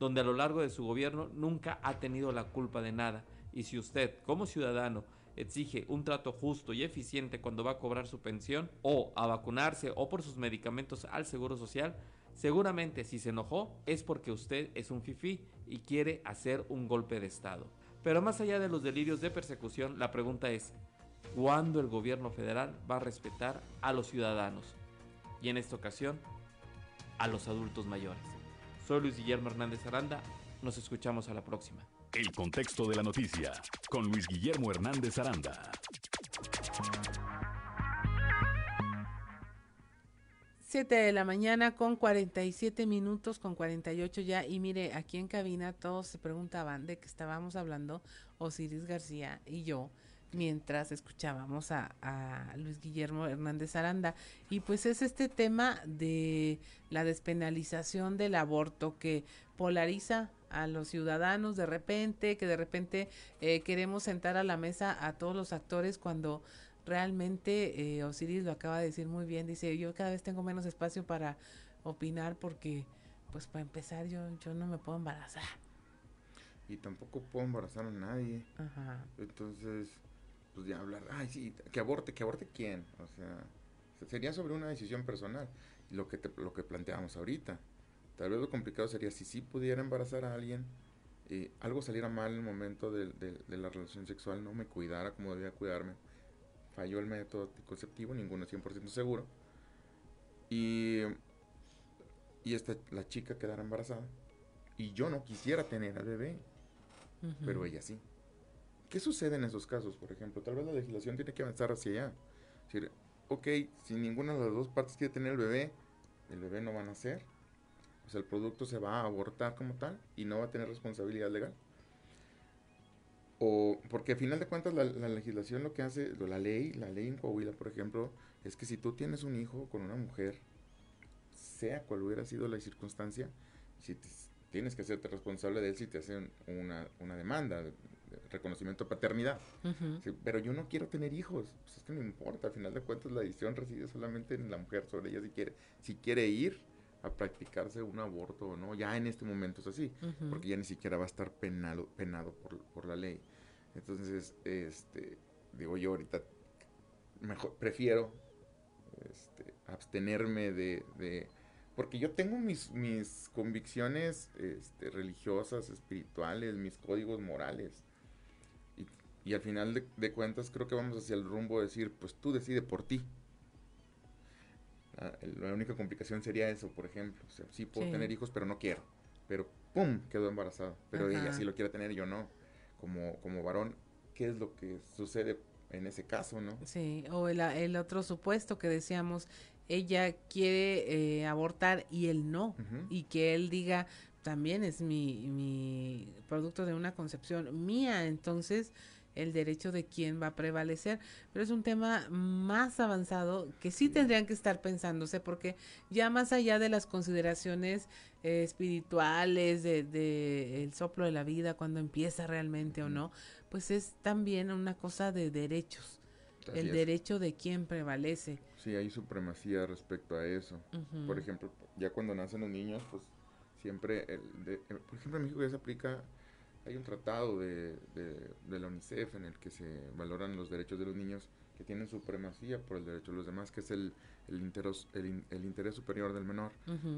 donde a lo largo de su gobierno nunca ha tenido la culpa de nada. Y si usted, como ciudadano, exige un trato justo y eficiente cuando va a cobrar su pensión o a vacunarse o por sus medicamentos al Seguro Social, seguramente si se enojó es porque usted es un fifí y quiere hacer un golpe de Estado. Pero más allá de los delirios de persecución, la pregunta es, ¿cuándo el gobierno federal va a respetar a los ciudadanos? Y en esta ocasión, a los adultos mayores. Soy Luis Guillermo Hernández Aranda, nos escuchamos a la próxima. El contexto de la noticia con Luis Guillermo Hernández Aranda. 7 de la mañana con 47 minutos, con 48 ya. Y mire, aquí en cabina todos se preguntaban de que estábamos hablando Osiris García y yo mientras escuchábamos a, a, Luis Guillermo Hernández Aranda. Y pues es este tema de la despenalización del aborto que polariza a los ciudadanos de repente, que de repente eh, queremos sentar a la mesa a todos los actores cuando realmente eh, Osiris lo acaba de decir muy bien, dice, yo cada vez tengo menos espacio para opinar porque, pues para empezar, yo, yo no me puedo embarazar. Y tampoco puedo embarazar a nadie. Ajá. Entonces, pues ya hablar, ay, sí, que aborte, que aborte quién, o sea, sería sobre una decisión personal, lo que, te, lo que planteábamos ahorita. Tal vez lo complicado sería si sí pudiera embarazar a alguien, y algo saliera mal en el momento de, de, de la relación sexual, no me cuidara como debía cuidarme falló el método anticonceptivo, ninguno es 100% seguro. Y, y esta, la chica quedara embarazada. Y yo no quisiera tener al bebé, pero ella sí. ¿Qué sucede en esos casos, por ejemplo? Tal vez la legislación tiene que avanzar hacia allá. Es decir, ok, si ninguna de las dos partes quiere tener el bebé, el bebé no va a nacer. O sea, el producto se va a abortar como tal y no va a tener responsabilidad legal. O porque al final de cuentas la, legislación lo que hace, la ley, la ley en Coahuila, por ejemplo, es que si tú tienes un hijo con una mujer, sea cual hubiera sido la circunstancia, si tienes que hacerte responsable de él si te hacen una, una demanda de, reconocimiento de paternidad. pero yo no quiero tener hijos, pues es que no importa, al final de cuentas la decisión reside solamente en la mujer sobre ella si quiere, si quiere ir a practicarse un aborto o no, ya en este momento es así, porque ya ni siquiera va a estar penado, penado por, por la ley. Entonces, este, digo yo ahorita, mejor, prefiero este, abstenerme de, de, porque yo tengo mis, mis convicciones este, religiosas, espirituales, mis códigos morales. Y, al final de, de, cuentas creo que vamos hacia el rumbo de decir, pues tú decide por ti. La, la única complicación sería eso, por ejemplo. O sea, sí puedo sí. tener hijos, pero no quiero. Pero, ¡pum!, quedó embarazada. Pero Ajá. ella sí lo quiere tener yo no como, como varón, qué es lo que sucede en ese caso, ¿no? Sí, o el, el otro supuesto que decíamos, ella quiere eh, abortar y él no, uh -huh. y que él diga, también es mi, mi producto de una concepción mía, entonces el derecho de quién va a prevalecer, pero es un tema más avanzado que sí tendrían que estar pensándose porque ya más allá de las consideraciones eh, espirituales, de, de, el soplo de la vida, cuando empieza realmente o no, pues es también una cosa de derechos, el derecho de quién prevalece. Sí, hay supremacía respecto a eso. Por ejemplo, ya cuando nacen los niños, pues siempre, el por ejemplo, en México ya se aplica hay un tratado de, de, la UNICEF en el que se valoran los derechos de los niños que tienen supremacía por el derecho de los demás, que es el, el, interés, el, interés superior del menor.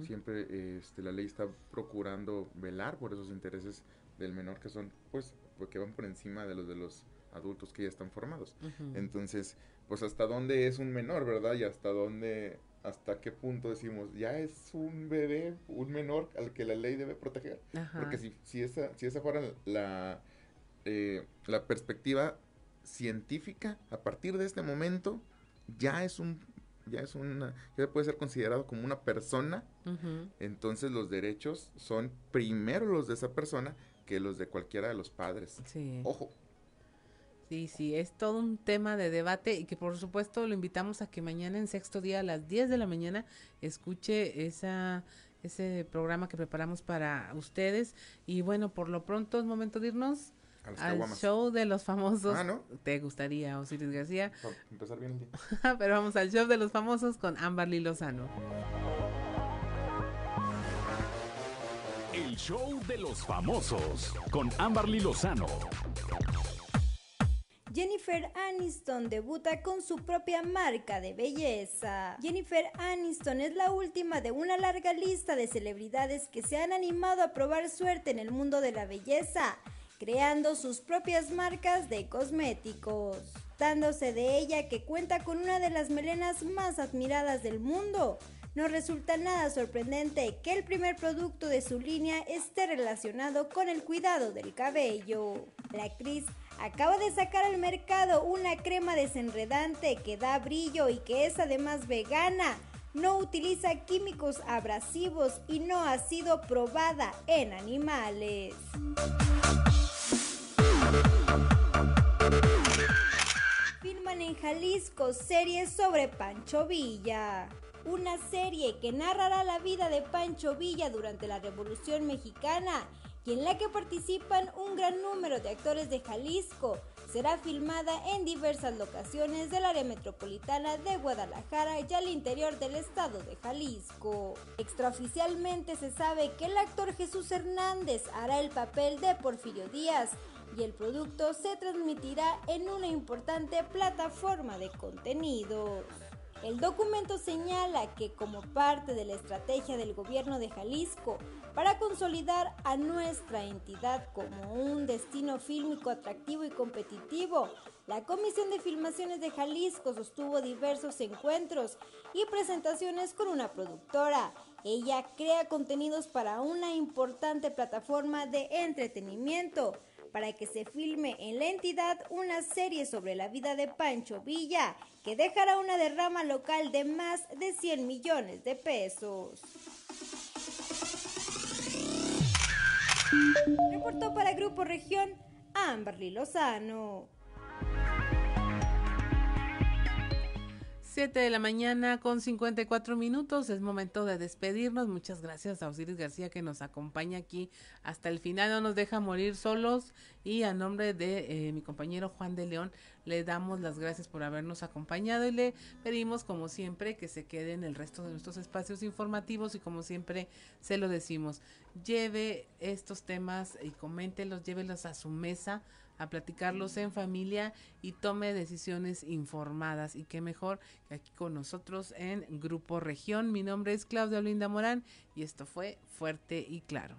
Siempre este, la ley está procurando velar por esos intereses del menor que son, pues, porque van por encima de los de los adultos que ya están formados. Entonces, pues hasta dónde es un menor, ¿verdad? Y hasta dónde hasta qué punto decimos, ya es un bebé, un menor al que la ley debe proteger. Porque si, si, esa, si esa fuera la, eh, la perspectiva científica, a partir de este momento, ya es un ya es una ya puede ser considerado como una persona. Entonces los derechos son primero los de esa persona que los de cualquiera de los padres. Ojo Sí, sí, es todo un tema de debate y que por supuesto lo invitamos a que mañana en sexto día a las 10 de la mañana escuche esa ese programa que preparamos para ustedes y bueno, por lo pronto es momento de irnos al show de los famosos. Ah, ¿no? ¿Te gustaría, Osiris García? empezar bien el día. Pero vamos al show de los famosos con Amberly Lozano. El show de los famosos con Amberly Lozano. Jennifer Aniston debuta con su propia marca de belleza. Jennifer Aniston es la última de una larga lista de celebridades que se han animado a probar suerte en el mundo de la belleza, creando sus propias marcas de cosméticos. Dándose de ella que cuenta con una de las melenas más admiradas del mundo, no resulta nada sorprendente que el primer producto de su línea esté relacionado con el cuidado del cabello. La actriz acaba de sacar al mercado una crema desenredante que da brillo y que es además vegana. No utiliza químicos abrasivos y no ha sido probada en animales. Filman en Jalisco series sobre Pancho Villa una serie que narrará la vida de Pancho Villa durante la Revolución Mexicana y en la que participan un gran número de actores de Jalisco. Será filmada en diversas locaciones del área metropolitana de Guadalajara y al interior del estado de Jalisco. Extraoficialmente se sabe que el actor Jesús Hernández hará el papel de Porfirio Díaz y el producto se transmitirá en una importante plataforma de contenidos. El documento señala que como parte de la estrategia del gobierno de Jalisco para consolidar a nuestra entidad como un destino fílmico atractivo y competitivo, la Comisión de Filmaciones de Jalisco sostuvo diversos encuentros y presentaciones con una productora. Ella crea contenidos para una importante plataforma de entretenimiento para que se filme en la entidad una serie sobre la vida de Pancho Villa, que dejará una derrama local de más de 100 millones de pesos. Reportó para Grupo Región Amberly Lozano. 7 de la mañana con 54 minutos. Es momento de despedirnos. Muchas gracias a Osiris García que nos acompaña aquí hasta el final. No nos deja morir solos. Y a nombre de eh, mi compañero Juan de León, le damos las gracias por habernos acompañado y le pedimos, como siempre, que se quede en el resto de nuestros espacios informativos. Y como siempre, se lo decimos, lleve estos temas y coméntelos, llévelos a su mesa a platicarlos en familia y tome decisiones informadas. Y qué mejor que aquí con nosotros en Grupo Región. Mi nombre es Claudia Olinda Morán y esto fue Fuerte y Claro.